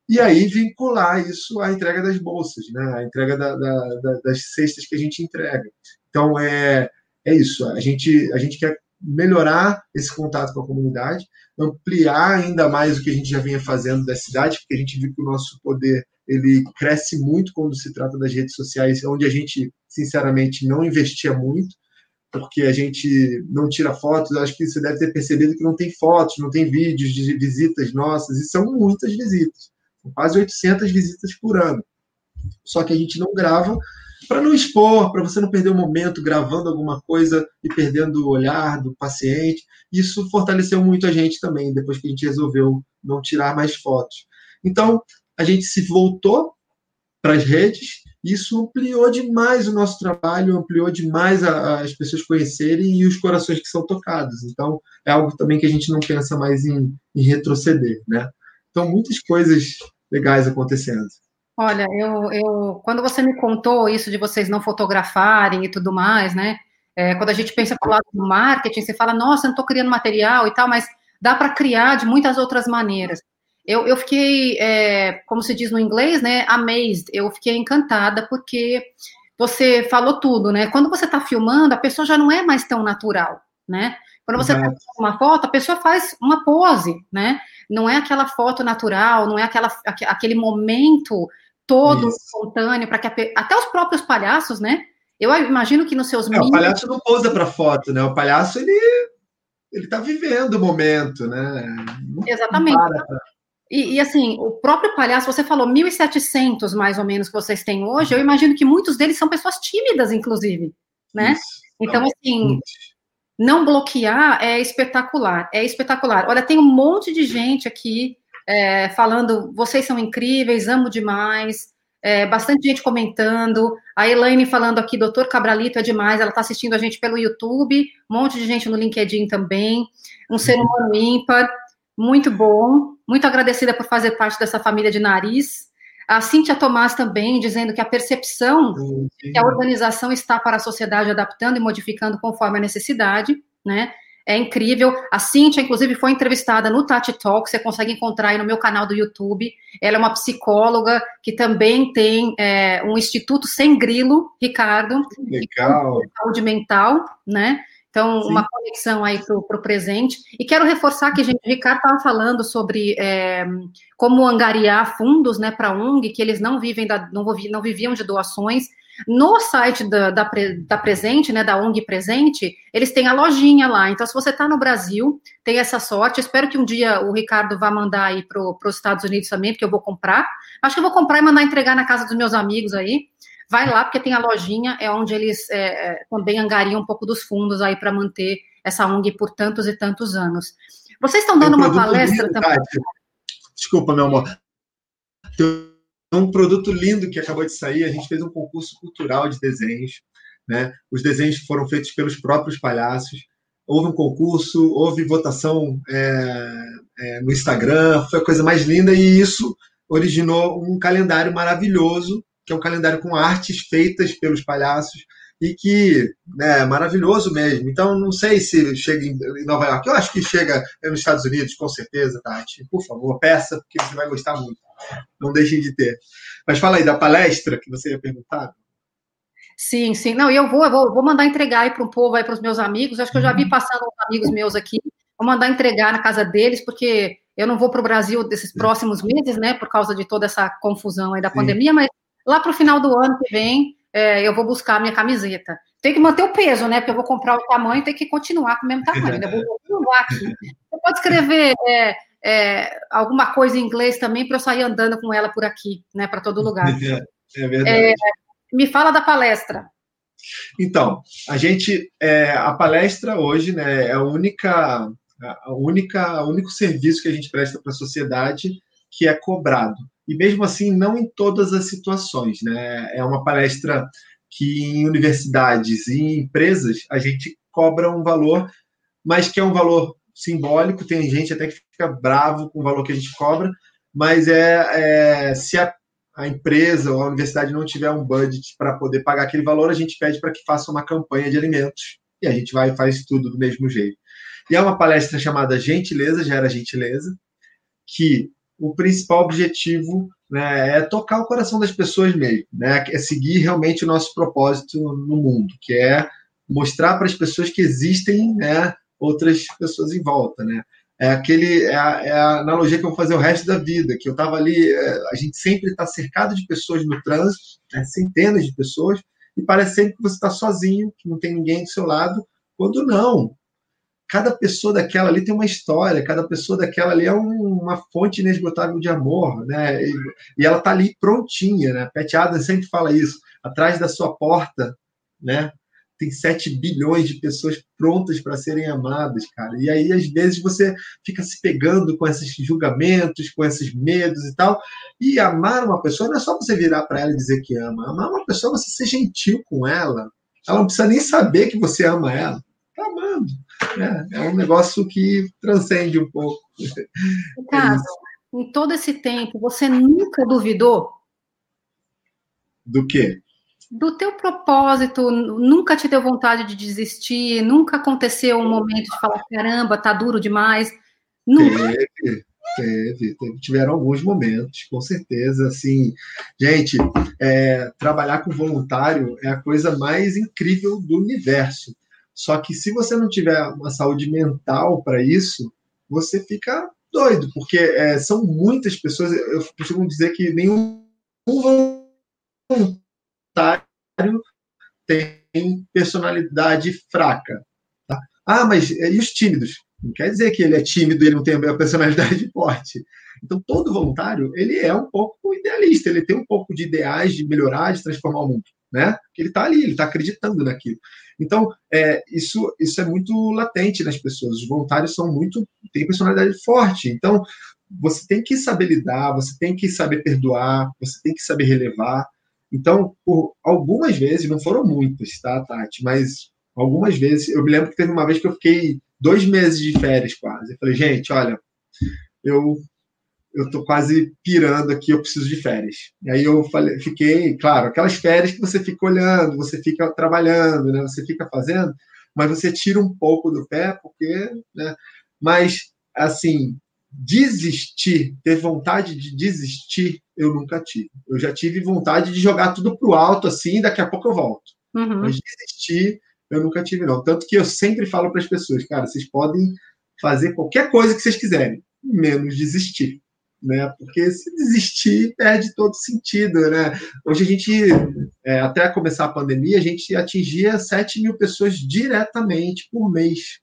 E aí vincular isso à entrega das bolsas, né, à entrega da, da, da, das cestas que a gente entrega. Então, é, é isso. A gente, a gente quer melhorar esse contato com a comunidade, ampliar ainda mais o que a gente já vinha fazendo da cidade, porque a gente viu que o nosso poder ele cresce muito quando se trata das redes sociais, onde a gente, sinceramente, não investia muito, porque a gente não tira fotos. Acho que você deve ter percebido que não tem fotos, não tem vídeos de visitas nossas, e são muitas visitas, quase 800 visitas por ano. Só que a gente não grava para não expor, para você não perder o momento gravando alguma coisa e perdendo o olhar do paciente. Isso fortaleceu muito a gente também, depois que a gente resolveu não tirar mais fotos. Então, a gente se voltou para as redes, isso ampliou demais o nosso trabalho, ampliou demais a, as pessoas conhecerem e os corações que são tocados. Então, é algo também que a gente não pensa mais em, em retroceder, né? Então, muitas coisas legais acontecendo. Olha, eu, eu, quando você me contou isso de vocês não fotografarem e tudo mais, né? É, quando a gente pensa para o lado do marketing, você fala, nossa, não estou criando material e tal, mas dá para criar de muitas outras maneiras. Eu, eu fiquei, é, como se diz no inglês, né? Amazed. Eu fiquei encantada porque você falou tudo, né? Quando você está filmando, a pessoa já não é mais tão natural, né? Quando você uhum. uma foto, a pessoa faz uma pose, né? Não é aquela foto natural, não é aquela, aquele momento todo Isso. espontâneo, para que até os próprios palhaços, né? Eu imagino que nos seus é, O palhaço não pousa para foto, né? O palhaço ele ele está vivendo o momento, né? Não Exatamente. E, e, assim, o próprio palhaço, você falou 1.700 mais ou menos que vocês têm hoje, eu imagino que muitos deles são pessoas tímidas, inclusive, né? Isso. Então, assim, não bloquear é espetacular, é espetacular. Olha, tem um monte de gente aqui é, falando, vocês são incríveis, amo demais. É, bastante gente comentando. A Elaine falando aqui, doutor Cabralito é demais, ela está assistindo a gente pelo YouTube, um monte de gente no LinkedIn também. Um ser humano ímpar, muito bom. Muito agradecida por fazer parte dessa família de nariz. A Cíntia Tomás também, dizendo que a percepção que a organização está para a sociedade adaptando e modificando conforme a necessidade, né? É incrível. A Cintia, inclusive, foi entrevistada no Tati Talk, você consegue encontrar aí no meu canal do YouTube. Ela é uma psicóloga que também tem é, um instituto sem grilo, Ricardo. Legal. Saúde mental, né? Então, Sim. uma conexão aí para o presente. E quero reforçar que, gente, o Ricardo estava falando sobre é, como angariar fundos né, para a ONG, que eles não vivem da, não, não viviam de doações. No site da, da, da, Presente, né, da ONG Presente, eles têm a lojinha lá. Então, se você está no Brasil, tem essa sorte. Espero que um dia o Ricardo vá mandar aí para os Estados Unidos também, porque eu vou comprar. Acho que eu vou comprar e mandar entregar na casa dos meus amigos aí. Vai lá, porque tem a lojinha, é onde eles é, é também angariam um pouco dos fundos aí para manter essa ONG por tantos e tantos anos. Vocês estão dando uma palestra também. Desculpa, meu amor. Tem um produto lindo que acabou de sair. A gente fez um concurso cultural de desenhos. Né? Os desenhos foram feitos pelos próprios palhaços. Houve um concurso, houve votação é, é, no Instagram, foi a coisa mais linda e isso originou um calendário maravilhoso, que é um calendário com artes feitas pelos palhaços e que né, é maravilhoso mesmo. Então, não sei se chega em Nova York. Eu acho que chega nos Estados Unidos, com certeza, Tati. Por favor, peça, porque você vai gostar muito. Não deixem de ter. Mas fala aí da palestra que você ia perguntar. Sim, sim. Não, eu vou, eu vou, vou mandar entregar aí para o povo, aí para os meus amigos. Acho que eu já vi uhum. passando uns amigos meus aqui. Vou mandar entregar na casa deles, porque eu não vou para o Brasil desses próximos meses, né? Por causa de toda essa confusão aí da sim. pandemia, mas lá para o final do ano que vem, é, eu vou buscar a minha camiseta. Tem que manter o peso, né? Porque eu vou comprar o tamanho e tem que continuar com o mesmo tamanho. Eu vou continuar aqui. Você pode escrever é, é, alguma coisa em inglês também para eu sair andando com ela por aqui, né? Para todo lugar. *laughs* É, é verdade. É, me fala da palestra. Então, a gente, é, a palestra hoje, né, é a única, a única, o único serviço que a gente presta para a sociedade que é cobrado. E mesmo assim, não em todas as situações, né? É uma palestra que em universidades e em empresas a gente cobra um valor, mas que é um valor simbólico. Tem gente até que fica bravo com o valor que a gente cobra, mas é, é se a, a, empresa ou a universidade não tiver um budget para poder pagar aquele valor, a gente pede para que faça uma campanha de alimentos e a gente vai e faz tudo do mesmo jeito. E é uma palestra chamada Gentileza, já era Gentileza, que o principal objetivo né, é tocar o coração das pessoas mesmo, né, é seguir realmente o nosso propósito no mundo, que é mostrar para as pessoas que existem né, outras pessoas em volta, né? É aquele é a, é a, analogia que eu vou fazer o resto da vida, que eu estava ali, é, a gente sempre está cercado de pessoas no trânsito, né, centenas de pessoas, e parece sempre que você está sozinho, que não tem ninguém do seu lado, quando não. Cada pessoa daquela ali tem uma história, cada pessoa daquela ali é um, uma fonte inesgotável de amor, né? E, e ela está ali prontinha, né? Pat Adams sempre fala isso, atrás da sua porta, né? Tem 7 bilhões de pessoas prontas para serem amadas, cara. E aí, às vezes, você fica se pegando com esses julgamentos, com esses medos e tal. E amar uma pessoa não é só você virar para ela e dizer que ama. Amar uma pessoa é você ser gentil com ela. Ela não precisa nem saber que você ama ela. Tá amando. É, é um negócio que transcende um pouco. Ricardo, é em todo esse tempo, você nunca duvidou? Do quê? Do teu propósito, nunca te deu vontade de desistir, nunca aconteceu um momento de falar, caramba, tá duro demais. Nunca. Teve, teve, teve, tiveram alguns momentos, com certeza, assim, gente, é, trabalhar com voluntário é a coisa mais incrível do universo, só que se você não tiver uma saúde mental para isso, você fica doido, porque é, são muitas pessoas, eu costumo dizer que nenhum tem personalidade fraca. Tá? Ah, mas e os tímidos? Não quer dizer que ele é tímido e ele não tem a personalidade *laughs* forte. Então, todo voluntário, ele é um pouco idealista, ele tem um pouco de ideais de melhorar, de transformar o mundo, né? Ele está ali, ele está acreditando naquilo. Então, é, isso, isso é muito latente nas pessoas. Os voluntários são muito, têm personalidade forte. Então, você tem que saber lidar, você tem que saber perdoar, você tem que saber relevar. Então, por algumas vezes, não foram muitas, tá, Tati? Mas algumas vezes, eu me lembro que teve uma vez que eu fiquei dois meses de férias quase. Eu falei, gente, olha, eu eu tô quase pirando aqui, eu preciso de férias. E aí eu falei, fiquei, claro, aquelas férias que você fica olhando, você fica trabalhando, né? Você fica fazendo, mas você tira um pouco do pé, porque, né? Mas assim, desistir, ter vontade de desistir, eu nunca tive. Eu já tive vontade de jogar tudo pro alto assim, daqui a pouco eu volto. Uhum. Mas desistir, eu nunca tive, não. Tanto que eu sempre falo para as pessoas, cara, vocês podem fazer qualquer coisa que vocês quiserem, menos desistir. Né? Porque se desistir, perde todo sentido. Né? Hoje a gente, é, até começar a pandemia, a gente atingia 7 mil pessoas diretamente por mês.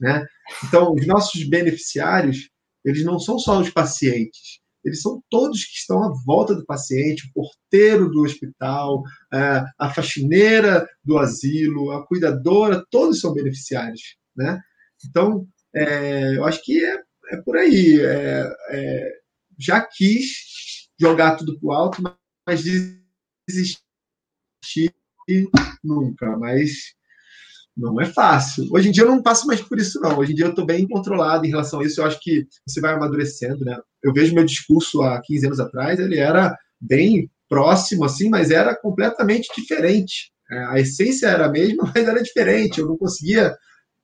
Né? Então, os nossos beneficiários, eles não são só os pacientes, eles são todos que estão à volta do paciente, o porteiro do hospital, a faxineira do asilo, a cuidadora, todos são beneficiários, né? Então, é, eu acho que é, é por aí. É, é já quis jogar tudo para o alto, mas desistir nunca. Mas não é fácil. Hoje em dia eu não passo mais por isso, não. Hoje em dia eu estou bem controlado em relação a isso. Eu acho que você vai amadurecendo, né? Eu vejo meu discurso há 15 anos atrás, ele era bem próximo, assim, mas era completamente diferente. É, a essência era a mesma, *laughs* mas era diferente. Eu não conseguia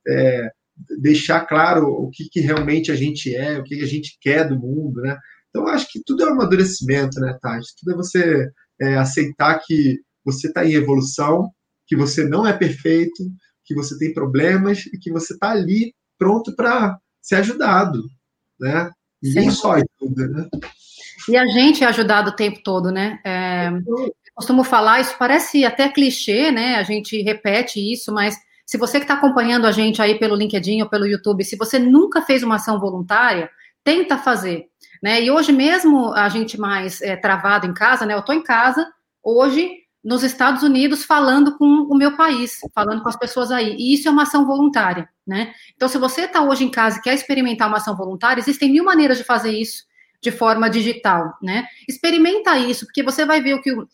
é, deixar claro o que, que, realmente a gente é, o que, que, a gente quer do mundo, né? Então, eu acho que tudo é um amadurecimento, né, Tati? Tudo é você é, aceitar que você está em evolução, que você não é perfeito, que você tem problemas e que você está ali pronto para ser ajudado, né? Ninguém só ajuda, né? E a gente é ajudado o tempo todo, né? É, costumo falar, isso parece até clichê, né? A gente repete isso, mas se você que está acompanhando a gente aí pelo LinkedIn ou pelo YouTube, se você nunca fez uma ação voluntária, tenta fazer, né? E hoje mesmo a gente mais é, travado em casa, né? Eu estou em casa hoje nos Estados Unidos falando com o meu país, falando com as pessoas aí. E isso é uma ação voluntária, né? Então, se você está hoje em casa e quer experimentar uma ação voluntária, existem mil maneiras de fazer isso de forma digital, né? Experimenta isso, porque você vai ver o que o,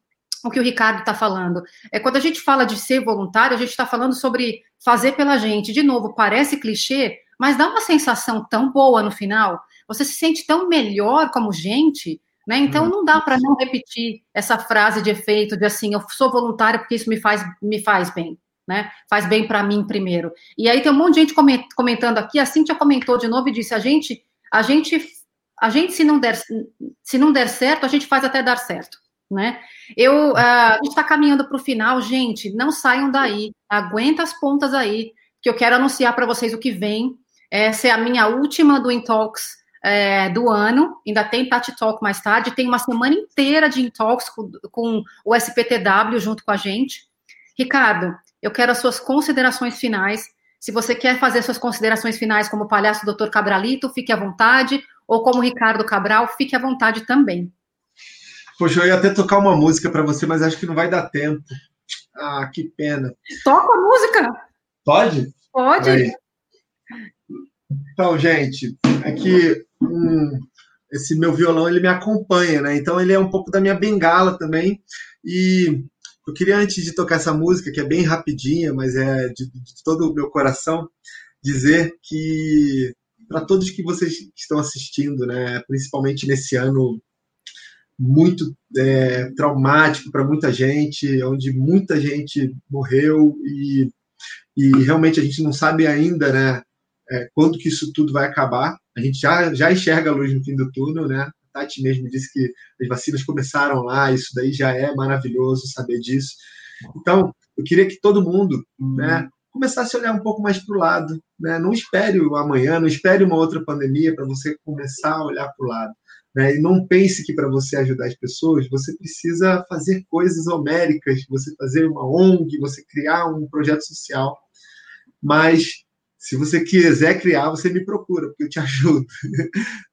o que o Ricardo está falando. É quando a gente fala de ser voluntário, a gente está falando sobre fazer pela gente. De novo, parece clichê, mas dá uma sensação tão boa no final. Você se sente tão melhor como gente né? Então, não dá para não repetir essa frase de efeito de assim, eu sou voluntária porque isso me faz, me faz bem. Né? Faz bem para mim primeiro. E aí tem um monte de gente comentando aqui, a Cintia comentou de novo e disse: a gente, a gente, a gente, se não der, se não der certo, a gente faz até dar certo. Né? Eu, uh, a gente está caminhando para o final, gente. Não saiam daí, aguenta as pontas aí, que eu quero anunciar para vocês o que vem. Essa é a minha última do Intox é, do ano, ainda tem Tati Talk mais tarde, tem uma semana inteira de Intox com, com o SPTW junto com a gente. Ricardo, eu quero as suas considerações finais. Se você quer fazer suas considerações finais como palhaço Dr. Cabralito, fique à vontade, ou como Ricardo Cabral, fique à vontade também. Poxa, eu ia até tocar uma música para você, mas acho que não vai dar tempo. Ah, que pena. Toca a música. Pode? Pode. Aí. Então, gente, aqui um, esse meu violão ele me acompanha, né? Então ele é um pouco da minha bengala também. E eu queria antes de tocar essa música que é bem rapidinha, mas é de, de todo o meu coração, dizer que para todos que vocês estão assistindo, né, principalmente nesse ano muito é, traumático para muita gente, onde muita gente morreu e, e realmente a gente não sabe ainda, né, é, quando que isso tudo vai acabar. A gente já, já enxerga a luz no fim do túnel, né? A Tati mesmo disse que as vacinas começaram lá, isso daí já é maravilhoso saber disso. Então, eu queria que todo mundo, né, começasse a olhar um pouco mais para o lado, né? Não espere o amanhã, não espere uma outra pandemia para você começar a olhar para o lado. Né? E não pense que para você ajudar as pessoas, você precisa fazer coisas homéricas, você fazer uma ONG, você criar um projeto social. Mas se você quiser criar, você me procura, porque eu te *laughs* ajudo,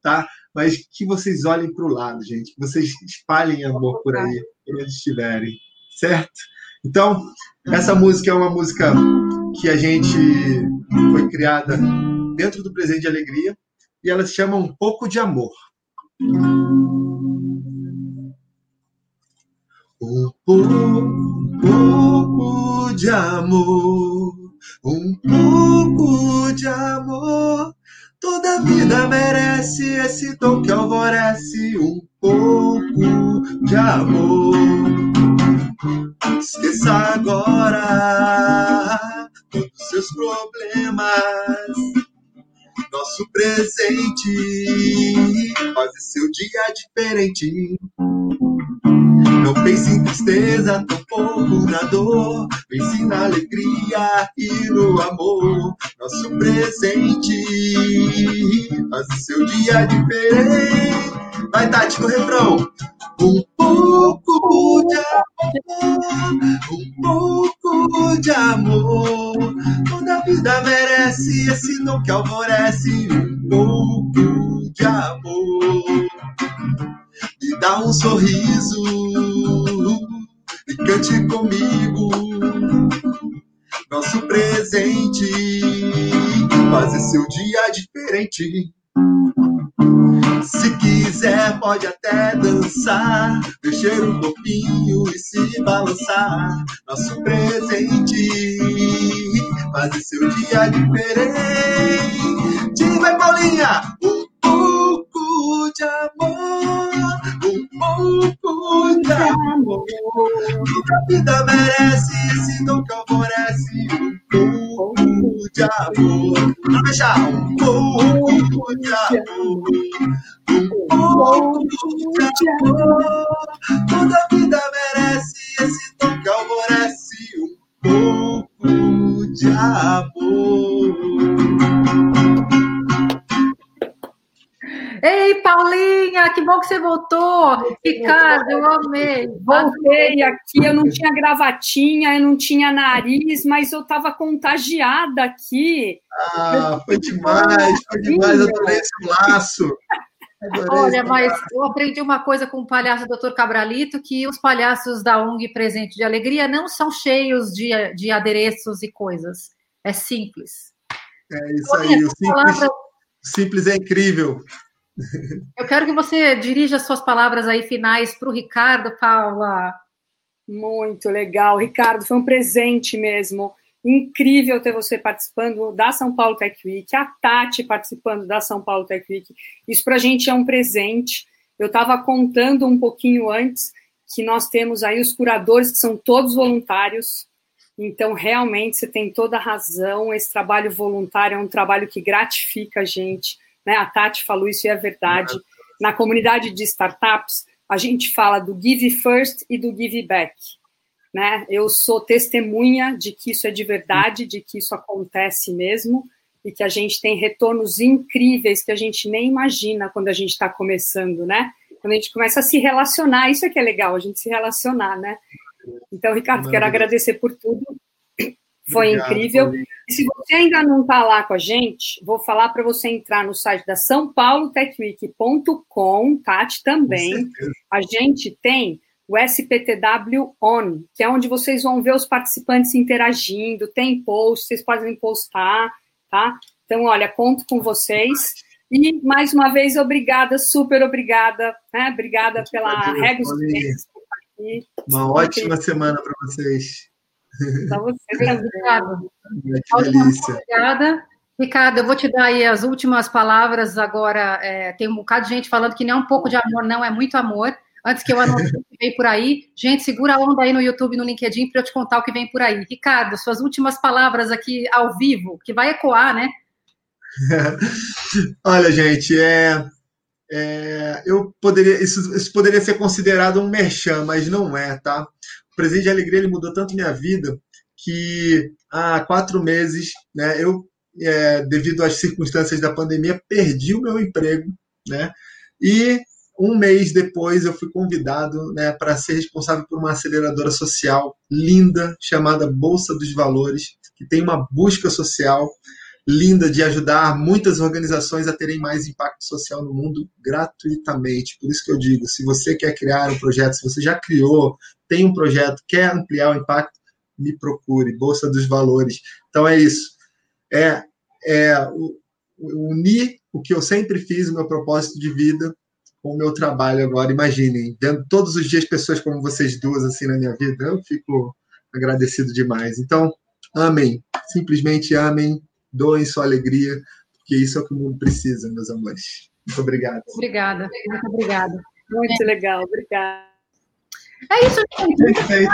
tá? Mas que vocês olhem para o lado, gente, que vocês espalhem amor por aí, onde estiverem, certo? Então, essa música é uma música que a gente foi criada dentro do Presente de Alegria e ela se chama Um Pouco de Amor. Um pouco de amor dia diferente. Não pense em tristeza, tampouco na dor. Pense na alegria e no amor. Nosso presente faz o seu dia diferente. Vai, Tati, no refrão. Um pouco de amor, um pouco de amor. Toda vida merece esse dom que alvorece. Um pouco de amor me dá um sorriso e cante comigo. Nosso presente faz seu dia diferente. Se quiser, pode até dançar, mexer um pouquinho e se balançar. Nosso presente faz seu dia diferente. Vai, Paulinha! Um pouco de amor um pouco de amor. Toda vida merece dom que alvorece um pouco de amor. Pra fechar, um pouco de amor. Um pouco de amor. Toda vida merece que bom que você voltou. Ricardo, eu amei. Voltei aqui, eu não tinha gravatinha, eu não tinha nariz, mas eu estava contagiada aqui. Ah, foi demais, foi demais, eu adorei esse laço. Olha, mas eu aprendi uma coisa com o palhaço Dr. Cabralito, que os palhaços da ONG Presente de Alegria não são cheios de, de adereços e coisas. É simples. É isso aí, o simples, palavra... simples é incrível. Eu quero que você dirija suas palavras aí finais para o Ricardo, Paula. Muito legal, Ricardo, foi um presente mesmo. Incrível ter você participando da São Paulo Tech Week, a Tati participando da São Paulo Tech Week. Isso para a gente é um presente. Eu estava contando um pouquinho antes que nós temos aí os curadores que são todos voluntários. Então, realmente, você tem toda a razão. Esse trabalho voluntário é um trabalho que gratifica a gente. Né? A Tati falou isso e é verdade. Na comunidade de startups, a gente fala do give first e do give back né? Eu sou testemunha de que isso é de verdade, de que isso acontece mesmo e que a gente tem retornos incríveis que a gente nem imagina quando a gente está começando, né? Quando a gente começa a se relacionar, isso é que é legal, a gente se relacionar, né? Então, Ricardo, quero agradecer por tudo. Foi Obrigado, incrível. E se você ainda não está lá com a gente, vou falar para você entrar no site da São Paulo Techweek.com, Tati também. A gente tem o SPTW On, que é onde vocês vão ver os participantes interagindo, tem post, vocês podem postar, tá? Então, olha, conto com vocês. E, mais uma vez, obrigada, super obrigada, né? Obrigada pela regra Uma ótima semana para vocês. Para *laughs* você, obrigado. Obrigada. Ricardo, eu vou te dar aí as últimas palavras agora. É, tem um bocado de gente falando que nem um pouco de amor, não, é muito amor antes que eu anuncie o que vem por aí. Gente, segura a onda aí no YouTube, no LinkedIn, para eu te contar o que vem por aí. Ricardo, suas últimas palavras aqui ao vivo, que vai ecoar, né? *laughs* Olha, gente, é, é, eu poderia, isso, isso, poderia ser considerado um merchan, mas não é, tá? Presente de Alegria ele mudou tanto minha vida que há quatro meses, né, eu, é, devido às circunstâncias da pandemia, perdi o meu emprego, né? E um mês depois eu fui convidado né, para ser responsável por uma aceleradora social linda chamada Bolsa dos Valores, que tem uma busca social linda de ajudar muitas organizações a terem mais impacto social no mundo gratuitamente. Por isso que eu digo, se você quer criar um projeto, se você já criou, tem um projeto, quer ampliar o impacto, me procure, Bolsa dos Valores. Então é isso. É, é unir o que eu sempre fiz, o meu propósito de vida, com o meu trabalho agora. Imaginem, vendo todos os dias pessoas como vocês duas assim na minha vida, eu fico agradecido demais. Então, amém. Simplesmente amém. Doem sua alegria, porque isso é o que o mundo precisa, meus amores. Muito obrigado. Obrigada. Muito obrigada. Muito legal. Obrigada. É isso, gente. Perfeito.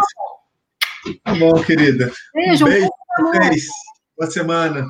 Tá bom, querida. Beijo. Um beijo. Boa semana.